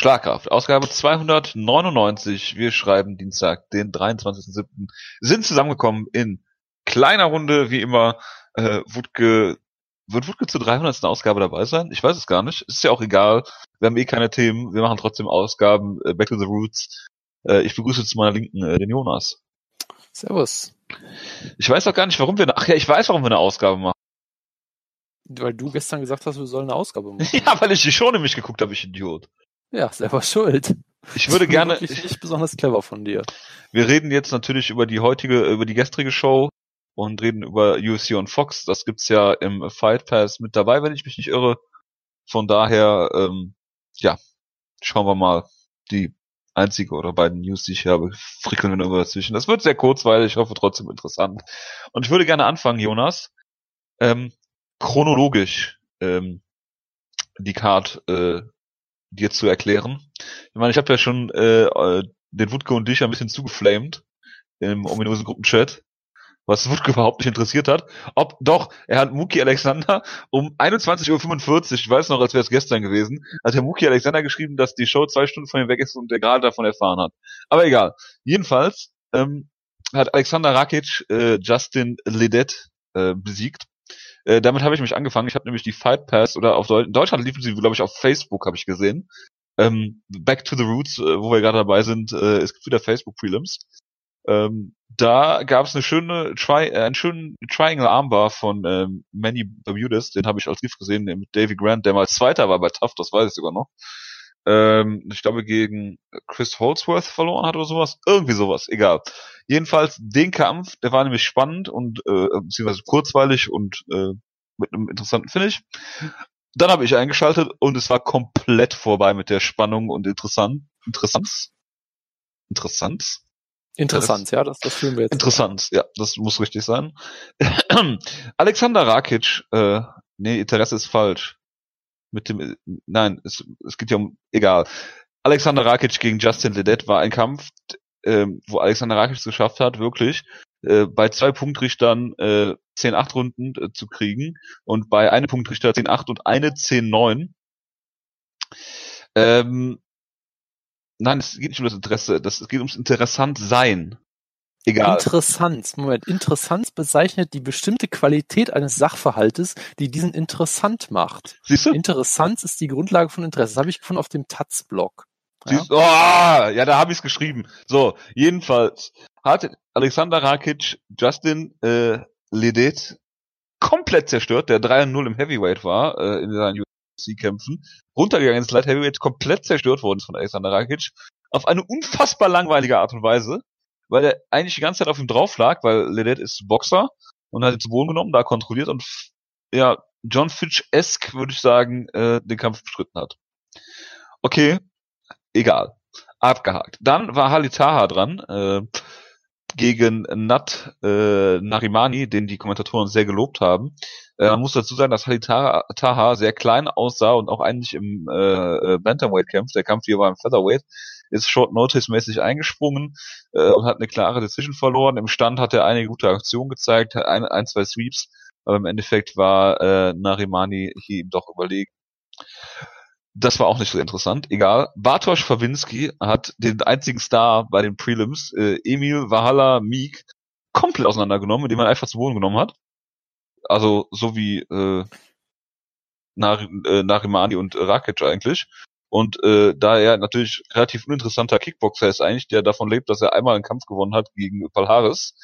Schlagkraft, Ausgabe 299. Wir schreiben Dienstag, den 23.07. Sind zusammengekommen in kleiner Runde, wie immer. Äh, Wutke, wird Wutke zur 300. Ausgabe dabei sein? Ich weiß es gar nicht. Ist ja auch egal. Wir haben eh keine Themen. Wir machen trotzdem Ausgaben. Äh, Back to the Roots. Äh, ich begrüße zu meiner Linken äh, den Jonas. Servus. Ich weiß auch gar nicht, warum wir, eine, ach ja, ich weiß, warum wir eine Ausgabe machen. Weil du gestern gesagt hast, wir sollen eine Ausgabe machen. Ja, weil ich die schon nämlich geguckt habe, ich Idiot. Ja, selber schuld. Ich würde gerne. Ich nicht besonders clever von dir. Wir reden jetzt natürlich über die heutige, über die gestrige Show und reden über UFC und Fox. Das gibt's ja im Fight Pass mit dabei, wenn ich mich nicht irre. Von daher, ähm, ja, schauen wir mal. Die einzige oder beiden News, die ich habe, frickeln wir nur dazwischen. Das wird sehr kurzweilig, ich hoffe trotzdem interessant. Und ich würde gerne anfangen, Jonas, ähm, chronologisch ähm, die Card äh, dir zu erklären. Ich meine, ich habe ja schon äh, äh, den Wutke und dich ein bisschen zugeflamed im ominösen Gruppenchat, was Wutke überhaupt nicht interessiert hat. Ob doch, er hat Muki Alexander um 21.45 Uhr, ich weiß noch, als wäre es gestern gewesen, hat der Muki Alexander geschrieben, dass die Show zwei Stunden von ihm weg ist und er gerade davon erfahren hat. Aber egal. Jedenfalls ähm, hat Alexander Rakic äh, Justin Ledet äh, besiegt äh, damit habe ich mich angefangen. Ich habe nämlich die Fight Pass oder auf Deu Deutschland liefen sie, glaube ich, auf Facebook, habe ich gesehen. Ähm, Back to the Roots, äh, wo wir gerade dabei sind, äh, es gibt wieder Facebook Prelims. Ähm, da gab es eine schöne Tri äh, einen schönen Triangle Armbar von ähm, Manny Bermudez, den habe ich als Gift gesehen, mit Davy Grant, der mal Zweiter war bei Tough, das weiß ich sogar noch. Ähm, ich glaube gegen Chris Holdsworth verloren hat oder sowas, irgendwie sowas, egal. Jedenfalls den Kampf, der war nämlich spannend und äh, beziehungsweise kurzweilig und äh, mit einem interessanten Finish. Dann habe ich eingeschaltet und es war komplett vorbei mit der Spannung und interessant. Interessant. Interessant. Interessant, ja, das, das fühlen wir jetzt. Interessant, ja, das muss richtig sein. Alexander Rakic, äh, nee, Interesse ist falsch. Mit dem, nein, es, es geht ja um, egal. Alexander Rakic gegen Justin Ledet war ein Kampf, ähm, wo Alexander Rakic es geschafft hat, wirklich äh, bei zwei Punktrichtern äh, 10-8 Runden äh, zu kriegen und bei einem Punktrichter 10-8 und eine 10-9. Ähm, nein, es geht nicht um das Interesse, das, es geht ums Interessantsein. Egal. Interessant, Moment, interessant bezeichnet die bestimmte Qualität eines Sachverhaltes, die diesen interessant macht. Siehst du? Interessant ist die Grundlage von Interesse. Das habe ich gefunden auf dem Taz-Blog. Ja. Oh, ja, da habe ich es geschrieben. So, jedenfalls hat Alexander Rakic Justin äh, Ledet komplett zerstört, der 3-0 im Heavyweight war, äh, in seinen UFC-Kämpfen, runtergegangen ins Light Heavyweight, komplett zerstört worden von Alexander Rakic, auf eine unfassbar langweilige Art und Weise, weil er eigentlich die ganze Zeit auf ihm drauf lag, weil Ledet ist Boxer und hat ihn zu Boden genommen, da kontrolliert und ja, John Fitch-esque, würde ich sagen, äh, den Kampf bestritten hat. Okay, egal. Abgehakt. Dann war Halitaha dran, äh, gegen Nat äh, Narimani, den die Kommentatoren sehr gelobt haben. Äh, man muss dazu sagen, dass Halitaha sehr klein aussah und auch eigentlich im äh, Bantamweight kämpft. Der Kampf hier war im Featherweight. Ist Short Notice mäßig eingesprungen äh, und hat eine klare Decision verloren. Im Stand hat er einige gute Aktionen gezeigt, ein, ein zwei Sweeps, aber im Endeffekt war äh, Narimani hier ihm doch überlegen. Das war auch nicht so interessant. Egal. Bartosz Fawinski hat den einzigen Star bei den Prelims, äh, Emil Wahala Meek, komplett auseinandergenommen, indem man einfach zu Boden genommen hat. Also so wie äh, Nar äh, Narimani und Rakic eigentlich. Und äh, da er natürlich relativ uninteressanter Kickboxer ist eigentlich, der davon lebt, dass er einmal einen Kampf gewonnen hat gegen Palhares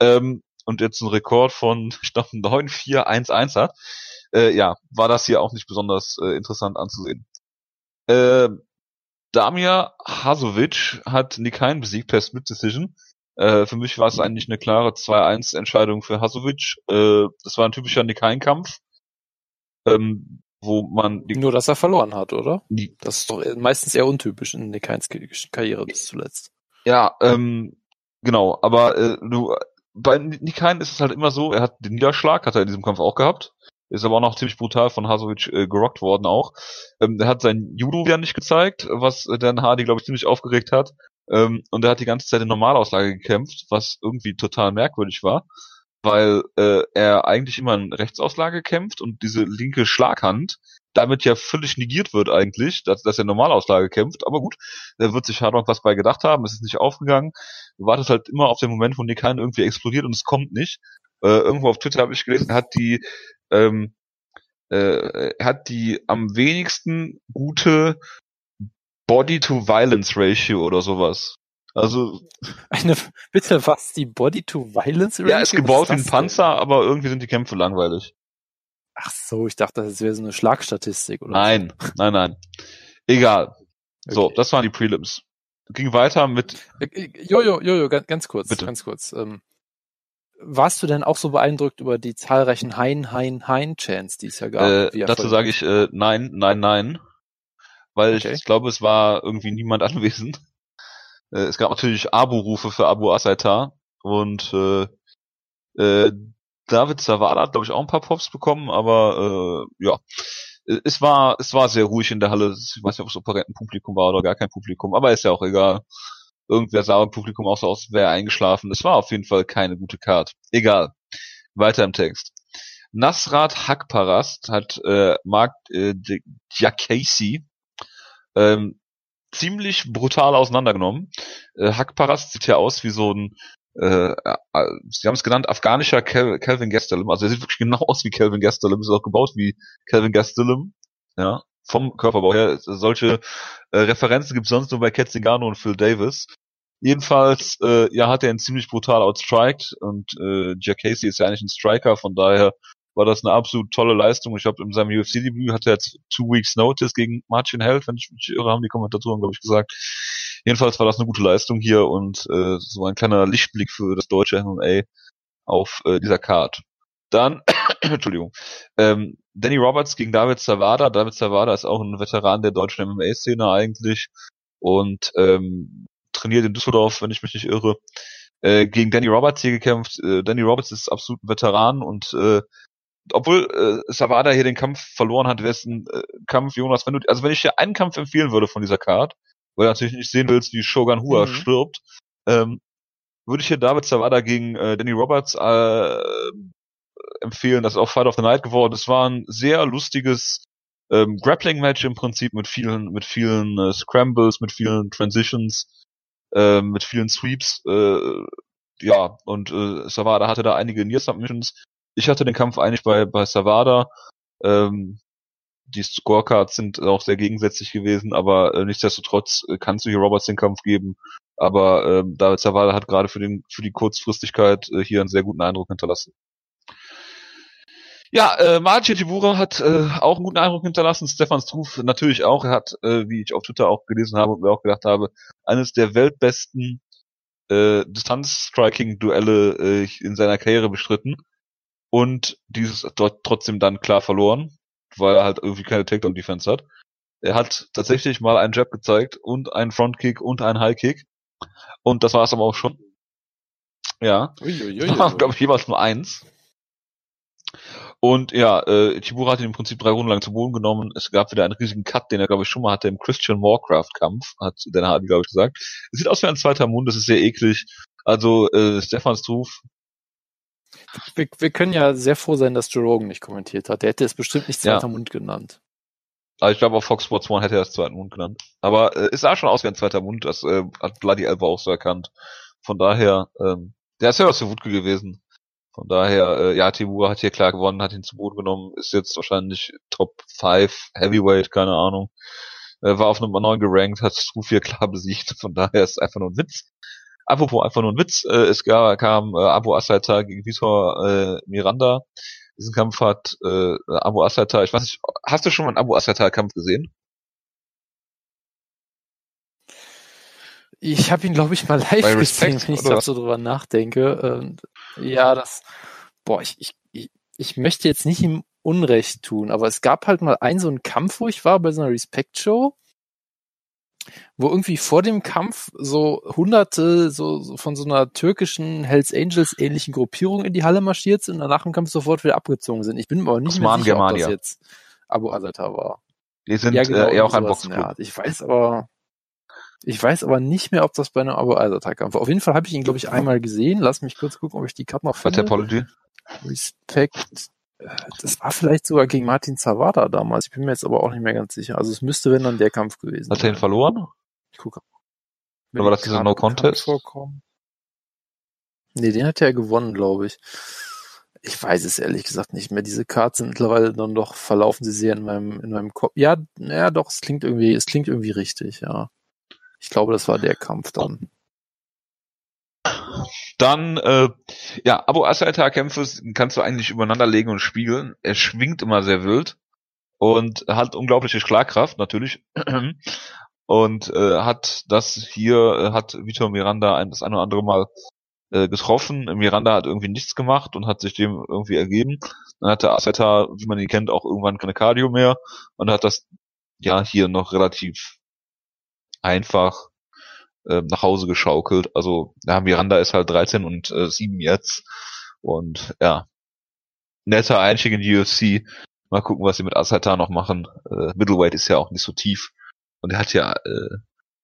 ähm, und jetzt einen Rekord von, ich glaube, 9-4-1-1 hat, äh, ja, war das hier auch nicht besonders äh, interessant anzusehen. Äh, Damir Hasovic hat Nikain besiegt per Split Decision. Äh, für mich war es eigentlich eine klare 2-1-Entscheidung für Hasovic. Äh, das war ein typischer Nikain-Kampf, ähm, wo man... Nur, dass er verloren hat, oder? Das ist doch meistens eher untypisch in Nikains Karriere bis zuletzt. Ja, ähm, genau. Aber äh, du, bei Nikain ist es halt immer so, er hat den Niederschlag, hat er in diesem Kampf auch gehabt. Ist aber auch noch ziemlich brutal von Hasovic äh, gerockt worden auch. Ähm, er hat sein Judo wieder nicht gezeigt, was äh, Dan Hardy, glaube ich, ziemlich aufgeregt hat. Ähm, und er hat die ganze Zeit in Normalauslage gekämpft, was irgendwie total merkwürdig war. Weil äh, er eigentlich immer in Rechtsauslage kämpft und diese linke Schlaghand damit ja völlig negiert wird eigentlich, dass, dass er Normalauslage kämpft. Aber gut, da wird sich Hardrock was bei gedacht haben, es ist nicht aufgegangen. Du wartest halt immer auf den Moment, wo Nick Hein irgendwie explodiert und es kommt nicht. Äh, irgendwo auf Twitter habe ich gelesen, hat die ähm, äh, hat die am wenigsten gute Body-to-Violence-Ratio oder sowas. Also eine bitte was die Body-to-Violence-Ratio? Ja, ist gebaut wie ein Panzer, denn? aber irgendwie sind die Kämpfe langweilig. Ach so, ich dachte, das wäre so eine Schlagstatistik oder Nein, so. nein, nein. Egal. Okay. So, das waren die Prelims. Ging weiter mit. Jojo, Jojo, ganz, ganz kurz, Bitte. ganz kurz. Ähm, warst du denn auch so beeindruckt über die zahlreichen Hein, Hein, Hein-Chants, die es ja gab? Äh, dazu sage ich äh, nein, nein, nein. Weil okay. ich, ich glaube, es war irgendwie niemand anwesend. Äh, es gab natürlich Abu-Rufe für Abu Asaitar und äh, äh, David Zavada hat, glaube ich, auch ein paar Pops bekommen, aber äh, ja, es war es war sehr ruhig in der Halle. Ich weiß nicht, ob es Operettenpublikum war oder gar kein Publikum, aber ist ja auch egal. Irgendwer sah im Publikum auch so aus, wäre eingeschlafen. Es war auf jeden Fall keine gute Card. Egal. Weiter im Text. Nasrat Hakparast hat äh, Mark äh, Diakasi ähm, ziemlich brutal auseinandergenommen. Äh, Hakparast sieht ja aus wie so ein äh, äh, sie haben es genannt, afghanischer Kel Calvin Gastelum. Also er sieht wirklich genau aus wie Calvin Gastelum, ist auch gebaut wie Calvin Gastelum. Ja, vom Körperbau her. Solche äh, Referenzen gibt es sonst nur bei Cat Zingano und Phil Davis. Jedenfalls, äh, ja, hat er ihn ziemlich brutal outstriked und äh, Jack Casey ist ja eigentlich ein Striker, von daher war das eine absolut tolle Leistung. Ich glaube, in seinem UFC-Debüt hat er jetzt Two Weeks Notice gegen Martin Held, wenn ich mich irre, haben die Kommentatoren, glaube ich, gesagt. Jedenfalls war das eine gute Leistung hier und äh, so ein kleiner Lichtblick für das deutsche MMA auf äh, dieser Card. Dann, Entschuldigung, ähm, Danny Roberts gegen David Zavada. David Zavada ist auch ein Veteran der deutschen MMA-Szene eigentlich und ähm, trainiert in Düsseldorf, wenn ich mich nicht irre. Äh, gegen Danny Roberts hier gekämpft. Äh, Danny Roberts ist absolut ein Veteran und äh, obwohl äh, Savada hier den Kampf verloren hat, wäre es ein äh, Kampf, Jonas, wenn du, also wenn ich dir einen Kampf empfehlen würde von dieser Card, weil du natürlich nicht sehen willst, wie Shogun Hua mhm. stirbt, ähm, würde ich hier David Savada gegen äh, Danny Roberts äh, empfehlen. Das ist auch Fight of the Night geworden. Es war ein sehr lustiges ähm, Grappling-Match im Prinzip mit vielen, mit vielen äh, Scrambles, mit vielen Transitions, äh, mit vielen Sweeps. Äh, ja, und äh, Savada hatte da einige Near Submissions ich hatte den Kampf eigentlich bei, bei Savada. Ähm, die Scorecards sind auch sehr gegensätzlich gewesen, aber äh, nichtsdestotrotz äh, kannst du hier Roberts den Kampf geben. Aber äh, David Savada hat gerade für, den, für die Kurzfristigkeit äh, hier einen sehr guten Eindruck hinterlassen. Ja, äh, Marcin Tibura hat äh, auch einen guten Eindruck hinterlassen. Stefan Struff natürlich auch. Er hat, äh, wie ich auf Twitter auch gelesen habe und mir auch gedacht habe, eines der weltbesten äh, Distanz-Striking-Duelle äh, in seiner Karriere bestritten und dieses dort trotzdem dann klar verloren, weil er halt irgendwie keine Takedown-Defense hat. Er hat tatsächlich mal einen Jab gezeigt und einen Frontkick und einen Highkick. Und das war es aber auch schon. Ja. glaube ich, jeweils nur eins. Und ja, äh, Tibura hat ihn im Prinzip drei Runden lang zu Boden genommen. Es gab wieder einen riesigen Cut, den er, glaube ich, schon mal hatte im Christian Warcraft-Kampf, hat Dan Hardy, glaube ich, gesagt. Es sieht aus wie ein zweiter Mund, das ist sehr eklig. Also äh, Stefan Struve wir, wir können ja sehr froh sein, dass Joe Rogan nicht kommentiert hat. Der hätte es bestimmt nicht zweiter ja. Mund genannt. Also ich glaube, auf Fox Sports One hätte er es zweiten Mund genannt. Aber äh, es sah schon aus wie ein zweiter Mund, das äh, hat Bloody Elbow auch so erkannt. Von daher, ähm, der ist ja aus der Wutke gewesen. Von daher, äh, ja, Timur hat hier klar gewonnen, hat ihn zu Boden genommen, ist jetzt wahrscheinlich Top 5 Heavyweight, keine Ahnung. Äh, war auf Nummer 9 gerankt, hat Ruf hier klar besiegt. Von daher ist es einfach nur ein Witz. Apropos einfach nur ein Witz, äh, es gab, kam äh, Abu Asaita gegen Vitor äh, Miranda. Diesen Kampf hat äh, Abu Asaita, ich weiß nicht, hast du schon mal einen Abu Asaita Kampf gesehen? Ich habe ihn, glaube ich, mal live gesehen, wenn ich da so drüber nachdenke. Und, ja, das, boah, ich, ich, ich möchte jetzt nicht ihm Unrecht tun, aber es gab halt mal einen so einen Kampf, wo ich war bei so einer Respect-Show wo irgendwie vor dem Kampf so hunderte so, so von so einer türkischen Hells Angels ähnlichen Gruppierung in die Halle marschiert sind und nach dem Kampf sofort wieder abgezogen sind. Ich bin mir aber nicht Osman mehr sicher, Germania. ob das jetzt Abu Azata war. Die sind ja, genau, äh, eher auch ein Boxclub. Ich weiß aber. Ich weiß aber nicht mehr, ob das bei einem Abo Eisertag war. Auf jeden Fall habe ich ihn, glaube ich, einmal gesehen. Lass mich kurz gucken, ob ich die Karte noch finde. Apology. Respekt. Das war vielleicht sogar gegen Martin Zawada damals. Ich bin mir jetzt aber auch nicht mehr ganz sicher. Also es müsste, wenn dann der Kampf gewesen sein. Hat er ihn verloren? Ich gucke. Oder war das dieser No Contest? Vorkommen? Nee, den hat er gewonnen, glaube ich. Ich weiß es ehrlich gesagt nicht mehr. Diese Cards sind mittlerweile dann doch, verlaufen sie sehr in meinem, in meinem Kopf. Ja, ja, doch, es klingt irgendwie, es klingt irgendwie richtig, ja. Ich glaube, das war der Kampf dann. Dann, äh, ja, Abo Asaita-Kämpfe kannst du eigentlich übereinander legen und spiegeln. Er schwingt immer sehr wild und hat unglaubliche Schlagkraft, natürlich. und äh, hat das hier, äh, hat Vitor Miranda ein, das eine oder andere Mal äh, getroffen. Miranda hat irgendwie nichts gemacht und hat sich dem irgendwie ergeben. Dann hatte Aseta, wie man ihn kennt, auch irgendwann keine Cardio mehr und hat das ja hier noch relativ einfach äh, nach Hause geschaukelt. Also ja, Miranda ist halt 13 und äh, 7 jetzt und ja, netter Einstieg in die UFC. Mal gucken, was sie mit Asata noch machen. Äh, Middleweight ist ja auch nicht so tief und er hat ja äh,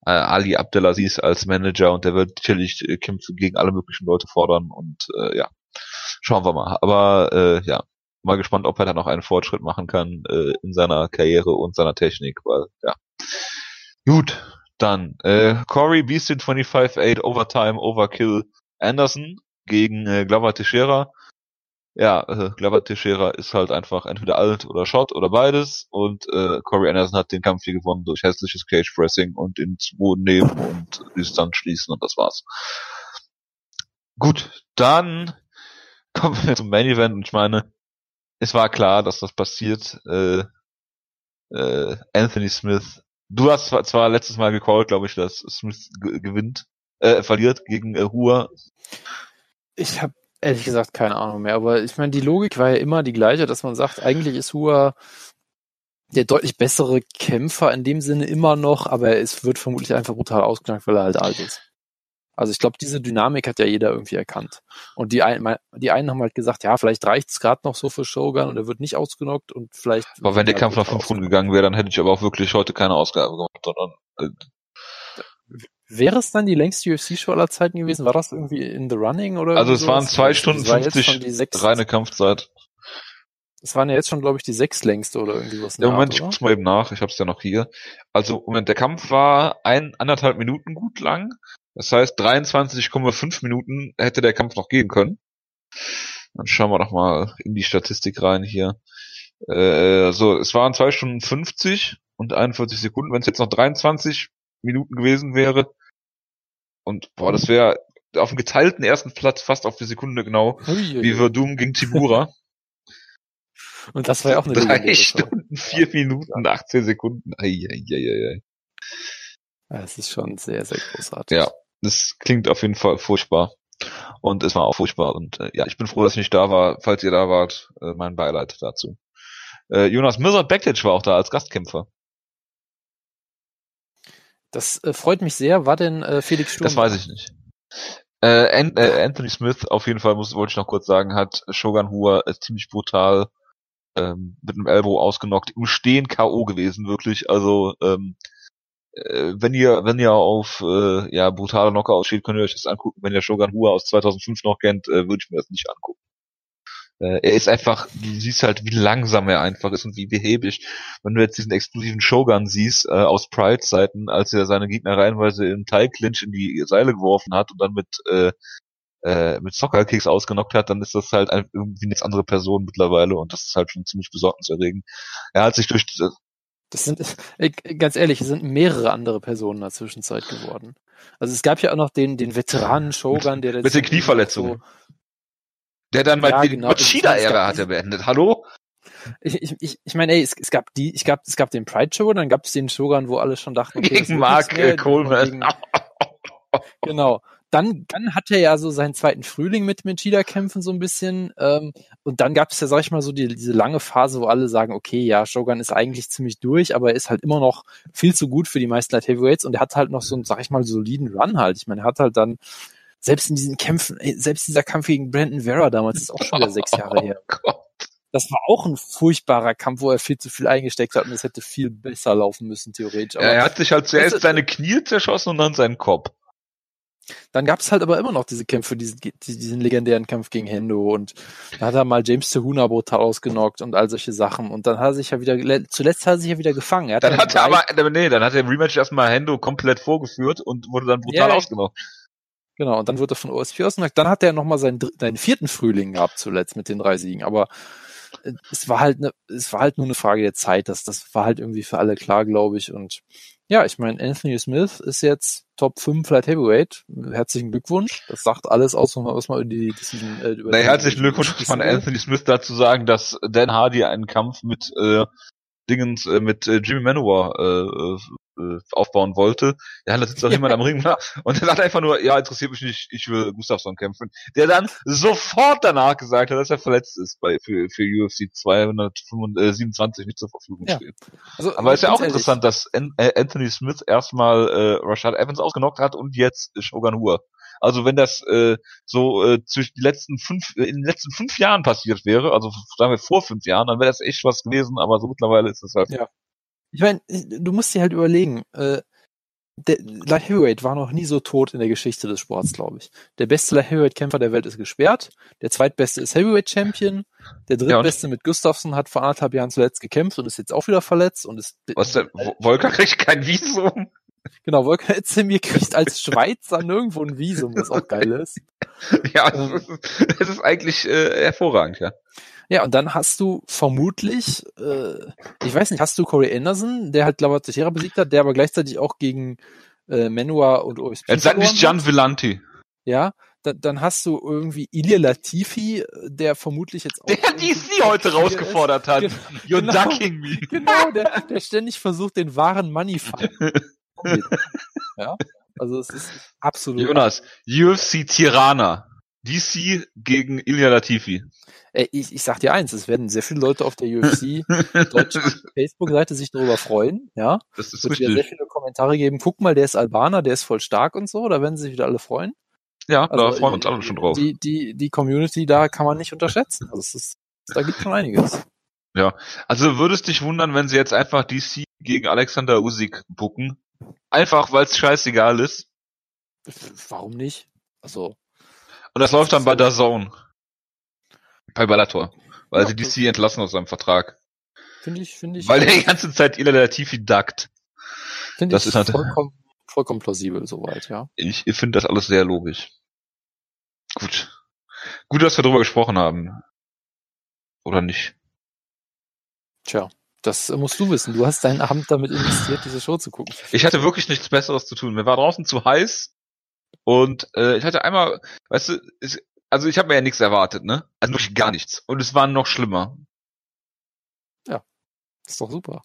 äh, Ali Abdelaziz als Manager und der wird sicherlich äh, Kämpfe gegen alle möglichen Leute fordern und äh, ja, schauen wir mal. Aber äh, ja, mal gespannt, ob er da noch einen Fortschritt machen kann äh, in seiner Karriere und seiner Technik, weil ja. Gut, dann äh, Corey Beastin 25-8 Overtime Overkill Anderson gegen äh, Glover Teixeira ja, äh, Glover Teixeira ist halt einfach entweder alt oder Shot oder beides und äh, Corey Anderson hat den Kampf hier gewonnen durch hässliches Cage Pressing und ins Boden nehmen und Distanz schließen und das war's. Gut, dann kommen wir zum Main Event und ich meine, es war klar, dass das passiert. Äh, äh, Anthony Smith, du hast zwar, zwar letztes Mal gecallt, glaube ich, dass Smith gewinnt, äh, verliert gegen äh, Hua. Ich habe Ehrlich gesagt, keine Ahnung mehr. Aber ich meine, die Logik war ja immer die gleiche, dass man sagt, eigentlich ist Hua der deutlich bessere Kämpfer in dem Sinne immer noch, aber es wird vermutlich einfach brutal ausgeknackt, weil er halt alt ist. Also ich glaube, diese Dynamik hat ja jeder irgendwie erkannt. Und die, ein, die einen haben halt gesagt, ja, vielleicht reicht es gerade noch so für Shogun und er wird nicht ausgenockt und vielleicht. Aber wenn der Kampf nach fünf Runden gegangen wäre, dann hätte ich aber auch wirklich heute keine Ausgabe gemacht, sondern äh, Wäre es dann die längste UFC-Show aller Zeiten gewesen? War das irgendwie in the running oder? Also es waren zwei Stunden war 50 reine Kampfzeit. Es waren ja jetzt schon, glaube ich, die sechs längste oder irgendwie was. Ja, Moment, Art, ich guck's mal eben nach. Ich habe es ja noch hier. Also Moment, der Kampf war ein anderthalb Minuten gut lang. Das heißt, 23,5 Minuten hätte der Kampf noch gehen können. Dann schauen wir doch mal in die Statistik rein hier. Äh, so, es waren zwei Stunden 50 und 41 Sekunden. Wenn es jetzt noch 23 Minuten gewesen wäre. Und boah, das wäre auf dem geteilten ersten Platz fast auf die Sekunde genau, Uiuiui. wie Verdum gegen Tibura. Und das war ja auch eine Drei Stunden, vier Minuten, 18 Sekunden. Eieieiei. Ja, das ist schon sehr, sehr großartig. Ja, das klingt auf jeden Fall furchtbar. Und es war auch furchtbar. Und äh, ja, ich bin froh, dass ich nicht da war. Falls ihr da wart, äh, mein Beileid dazu. Äh, Jonas Mirzad Bektic war auch da als Gastkämpfer. Das äh, freut mich sehr. War denn äh, Felix Sturm? Das weiß ich nicht. Äh, An äh, Anthony Smith, auf jeden Fall muss, wollte ich noch kurz sagen, hat Shogun Hua äh, ziemlich brutal ähm, mit einem Elbow ausgenockt, im Stehen K.O. gewesen, wirklich. Also ähm, äh, wenn ihr wenn ihr auf äh, ja brutale Knockout steht, könnt ihr euch das angucken. Wenn ihr Shogun Hua aus 2005 noch kennt, äh, würde ich mir das nicht angucken. Äh, er ist einfach, du siehst halt, wie langsam er einfach ist und wie behäbig. Wenn du jetzt diesen explosiven Shogun siehst, äh, aus Pride-Zeiten, als er seine Gegner reihenweise im Teilclinch in die Seile geworfen hat und dann mit, äh, äh, mit Soccer-Kicks ausgenockt hat, dann ist das halt irgendwie eine andere Person mittlerweile und das ist halt schon ziemlich besorgniserregend. Er hat sich durch das sind, ganz ehrlich, es sind mehrere andere Personen in der Zwischenzeit geworden. Also es gab ja auch noch den, den Veteranen Shogun, der mit den Knieverletzungen. So, der dann mal ja, die genau. Machida-Ära hat er beendet. Hallo? Ich, ich, ich, ich meine, ey, es, es gab die, ich gab, es gab den Pride Show, dann gab es den Shogun, wo alle schon dachten, okay, gegen Mark äh, Coleman. genau. Dann, dann hat er ja so seinen zweiten Frühling mit Machida kämpfen so ein bisschen. Ähm, und dann gab es ja, sag ich mal, so die, diese lange Phase, wo alle sagen, okay, ja, Shogun ist eigentlich ziemlich durch, aber er ist halt immer noch viel zu gut für die meisten Light Heavyweights und er hat halt noch so einen, sag ich mal, soliden Run halt. Ich meine, er hat halt dann selbst in diesen Kämpfen, selbst dieser Kampf gegen Brandon Vera damals ist auch schon wieder sechs Jahre her. Oh das war auch ein furchtbarer Kampf, wo er viel zu viel eingesteckt hat und es hätte viel besser laufen müssen, theoretisch. Aber ja, er hat sich halt zuerst seine Knie zerschossen und dann seinen Kopf. Dann gab es halt aber immer noch diese Kämpfe, diesen, diesen legendären Kampf gegen Hendo und da hat er mal James Tehuna brutal ausgenockt und all solche Sachen und dann hat er sich ja wieder, zuletzt hat er sich ja wieder gefangen. Er hat dann hat er aber, nee, dann hat er im Rematch erstmal Hendo komplett vorgeführt und wurde dann brutal ja, ausgenockt. Genau, und dann wurde er von OSP ausgenockt. Dann hat er nochmal seinen, seinen vierten Frühling gehabt zuletzt mit den drei Siegen, aber äh, es war halt ne, es war halt nur eine Frage der Zeit, das, das war halt irgendwie für alle klar, glaube ich und ja, ich meine, Anthony Smith ist jetzt Top 5 Flight Heavyweight. Herzlichen Glückwunsch. Das sagt alles aus, was man über die Decision äh, über Na, Herzlichen Glückwunsch von Anthony Smith dazu sagen, dass Dan Hardy einen Kampf mit äh, Dingens äh, mit äh, Jimmy Manowar äh, äh, aufbauen wollte. Ja, da sitzt doch jemand am Ring und er sagt einfach nur, ja, interessiert mich nicht, ich will Gustafsson kämpfen. Der dann sofort danach gesagt hat, dass er verletzt ist bei für, für UFC 227 nicht zur Verfügung ja. steht. Also, Aber ist ja auch interessant, dass äh, Anthony Smith erstmal äh, Rashad Evans ausgenockt hat und jetzt Shogun Hua. Also wenn das äh, so äh, zwischen die letzten fünf, äh, in den letzten fünf Jahren passiert wäre, also sagen wir vor fünf Jahren, dann wäre das echt was gewesen, aber so mittlerweile ist es halt. Ja. Ich meine, du musst dir halt überlegen, äh, der Light Heavyweight war noch nie so tot in der Geschichte des Sports, glaube ich. Der beste Light Heavyweight Kämpfer der Welt ist gesperrt. Der zweitbeste ist Heavyweight Champion. Der drittbeste ja, mit Gustafsson hat vor anderthalb Jahren zuletzt gekämpft und ist jetzt auch wieder verletzt und ist. Was der, Volker kriegt kein Visum. Genau, Volker Özdemir kriegt als Schweizer nirgendwo ein Visum, was auch geil ist. Ja, ähm, es ist, es ist eigentlich äh, hervorragend, ja. Ja, und dann hast du vermutlich, äh, ich weiß nicht, hast du Corey Anderson, der halt Glava Teixeira besiegt hat, der aber gleichzeitig auch gegen äh, Menua und OSP Jetzt sag nicht Gian Villanti. Ja, da, dann hast du irgendwie Ilya Latifi, der vermutlich jetzt auch. Der DC heute rausgefordert hat. You're genau, ducking me. Genau, der, der ständig versucht, den wahren Money Ja, also es ist absolut. Jonas, UFC Tirana. DC gegen Ilya Latifi. Ey, ich, ich sag dir eins, es werden sehr viele Leute auf der UFC Facebook-Seite sich darüber freuen, ja. Das ist Wird richtig. sehr viele Kommentare geben, guck mal, der ist Albaner, der ist voll stark und so, da werden sich wieder alle freuen. Ja, also, da freuen wir uns alle schon drauf. Die, die, die Community da kann man nicht unterschätzen. Also es ist, da gibt schon einiges. Ja, also würdest dich wundern, wenn sie jetzt einfach DC gegen Alexander Usyk bucken. Einfach, weil es scheißegal ist. Warum nicht? Also. Und das läuft dann bei der Zone. Bei Bellator. Weil ja, sie DC entlassen aus seinem Vertrag. Finde ich, finde ich. Weil der die ganze Zeit relativ duckt. Finde ich ist halt, vollkommen, vollkommen plausibel soweit, ja. Ich, ich finde das alles sehr logisch. Gut. Gut, dass wir darüber gesprochen haben. Oder nicht? Tja. Das musst du wissen. Du hast deinen Abend damit investiert, diese Show zu gucken. Ich hatte wirklich nichts Besseres zu tun. Mir war draußen zu heiß und äh, ich hatte einmal, weißt du, ich, also ich habe mir ja nichts erwartet, ne? Also wirklich gar nichts. Und es war noch schlimmer. Ja, ist doch super.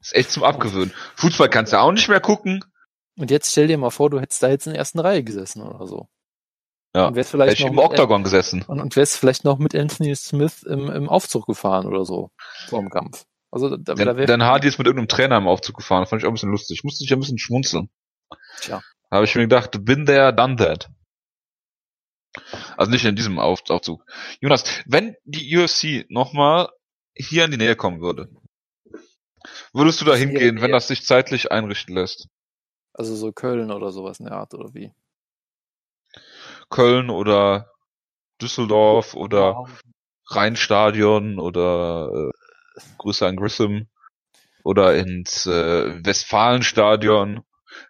Ist echt zum Abgewöhnen. Fußball kannst du auch nicht mehr gucken. Und jetzt stell dir mal vor, du hättest da jetzt in der ersten Reihe gesessen oder so. Ja, und wärst vielleicht noch im Octagon gesessen. Und, und wärst vielleicht noch mit Anthony Smith im, im Aufzug gefahren oder so vor dem Kampf. Also da, da wäre. Dann Hardy ist mit irgendeinem Trainer im Aufzug gefahren, fand ich auch ein bisschen lustig. Ich musste sich ein bisschen schmunzeln. Tja. Da habe ich mir gedacht, bin there, done that. Also nicht in diesem Auf Aufzug. Jonas, wenn die UFC nochmal hier in die Nähe kommen würde, würdest du da hingehen, wenn das sich zeitlich einrichten lässt? Also so Köln oder sowas in der Art, oder wie? Köln oder Düsseldorf oder Rheinstadion oder äh, Grüße an Grissom oder ins äh, Westfalenstadion,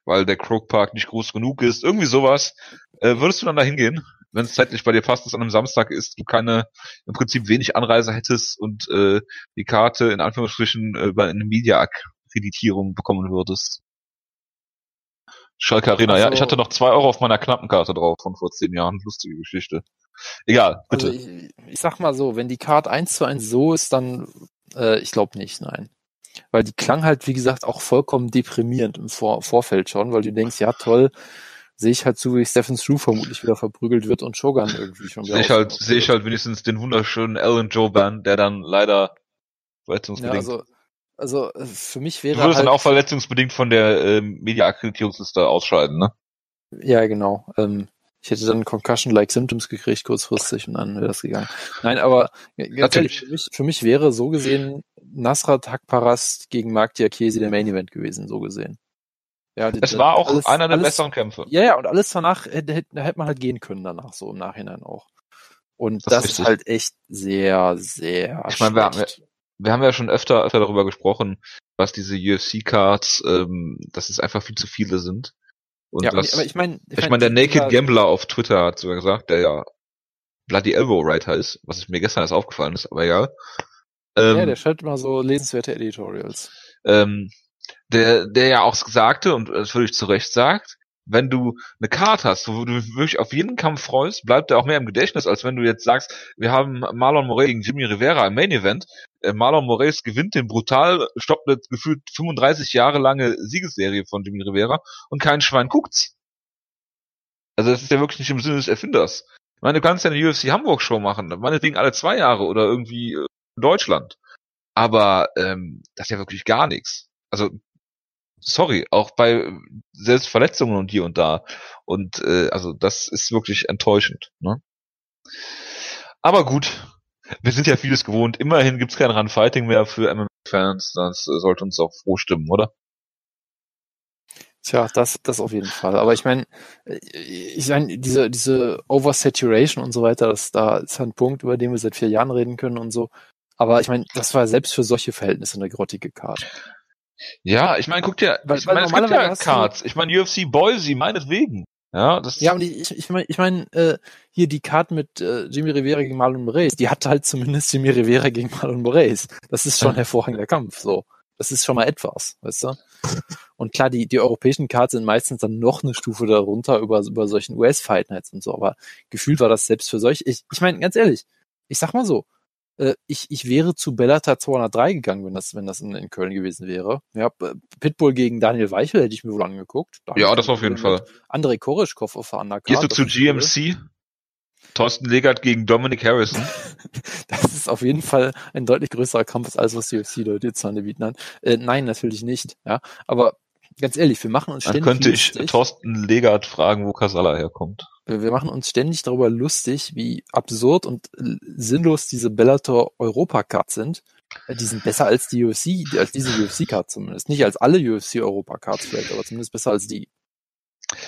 weil der Crook Park nicht groß genug ist, irgendwie sowas. Äh, würdest du dann da hingehen, wenn es zeitlich bei dir passt, dass an einem Samstag ist, du keine, im Prinzip wenig Anreise hättest und äh, die Karte in Anführungsstrichen äh, über eine Media-Akkreditierung bekommen würdest? Schalke Arena, also, ja, ich hatte noch zwei Euro auf meiner Knappenkarte drauf von vor zehn Jahren. Lustige Geschichte. Egal, bitte. Also ich, ich, sag mal so, wenn die Karte eins zu eins so ist, dann äh, ich glaube nicht, nein. Weil die klang halt, wie gesagt, auch vollkommen deprimierend im Vor Vorfeld schon, weil du denkst, ja toll, sehe ich halt zu, wie Stephen Strew vermutlich wieder verprügelt wird und Shogun irgendwie schon wieder. Sehe ich halt, sehe ich halt wenigstens den wunderschönen Alan Joban, der dann leider verletzungsbedingt. Ja, also, also äh, für mich wäre. Du würdest halt, dann auch verletzungsbedingt von der ähm, Media-Akkreditierungsliste ausscheiden, ne? Ja, genau. Ähm, Ich hätte dann Concussion-like Symptoms gekriegt kurzfristig und dann wäre das gegangen. Nein, aber ganz ehrlich, für mich, für mich wäre so gesehen Nasrat Hakparast gegen Mark Diakesi der Main Event gewesen, so gesehen. Ja, es war auch alles, einer der alles, besseren Kämpfe. Ja, ja, und alles danach hätte, hätte, hätte man halt gehen können danach, so im Nachhinein auch. Und das, das ist, ist, halt echt sehr, sehr Ich meine, wir, wir, wir haben ja schon öfter, öfter darüber gesprochen, was diese UFC-Cards, ähm, dass es einfach viel zu viele sind. Und ja, das, aber ich meine, ich, ich mein, der Naked Gambler auf Twitter hat sogar gesagt, der ja Bloody Elbow Writer ist, was mir gestern erst aufgefallen ist, aber ja. Ähm, ja, der schreibt immer so lesenswerte Editorials. Ähm, der, der ja auch sagte, und das würde ich zu Recht sagt, wenn du eine Karte hast, wo du wirklich auf jeden Kampf freust, bleibt er auch mehr im Gedächtnis, als wenn du jetzt sagst, wir haben Marlon Moraes gegen Jimmy Rivera im Main Event. Äh, Marlon Moraes gewinnt den brutal, stoppt eine gefühlt 35 Jahre lange Siegesserie von Jimmy Rivera und kein Schwein guckt's. Also das ist ja wirklich nicht im Sinne des Erfinders. Ich meine, du kannst ja eine UFC Hamburg Show machen, meinetwegen alle zwei Jahre oder irgendwie in Deutschland. Aber ähm, das ist ja wirklich gar nichts. Also sorry, auch bei selbst Verletzungen und hier und da. Und äh, also das ist wirklich enttäuschend. Ne? Aber gut, wir sind ja vieles gewohnt. Immerhin gibt's kein Run-Fighting mehr für MMA-Fans. Das äh, sollte uns auch froh stimmen, oder? Tja, das, das auf jeden Fall. Aber ich meine, äh, ich meine, diese, diese Oversaturation und so weiter, das da ist ein Punkt, über den wir seit vier Jahren reden können und so. Aber ich meine, das war selbst für solche Verhältnisse eine grottige Karte. Ja, ich meine, guck dir, weil, ich meine, es gibt ja Cards. Ich meine, UFC Boise, meinetwegen. Ja, das ja, und ich, ich meine, ich mein, äh, hier die Karte mit äh, Jimmy Rivera gegen Marlon Moraes, die hat halt zumindest Jimmy Rivera gegen Marlon Moraes. Das ist schon ein hervorragender Kampf, so. Das ist schon mal etwas, weißt du? Und klar, die, die europäischen Cards sind meistens dann noch eine Stufe darunter über, über solchen US-Fight Nights und so, aber gefühlt war das selbst für solche, ich, ich meine, ganz ehrlich, ich sag mal so, äh, ich, ich wäre zu Bellator 203 gegangen, wenn das, wenn das in, in Köln gewesen wäre. Ja, Pitbull gegen Daniel Weichel hätte ich mir wohl angeguckt. Daniel ja, das auf jeden Fall. Andrei Korischkov auf der Undercard. Gehst du zu GMC? Cool. Thorsten Legert gegen Dominic Harrison. das ist auf jeden Fall ein deutlich größerer Kampf als alles, was die UFC Leute jetzt bieten hat. Äh, nein, natürlich nicht. Ja, aber ganz ehrlich, wir machen uns ständig. Dann könnte ich lustig. Thorsten Legert fragen, wo Casala herkommt. Wir machen uns ständig darüber lustig, wie absurd und sinnlos diese Bellator Europa Cards sind. Äh, die sind besser als die UFC, als diese UFC Cards zumindest. Nicht als alle UFC Europa Cards vielleicht, aber zumindest besser als die.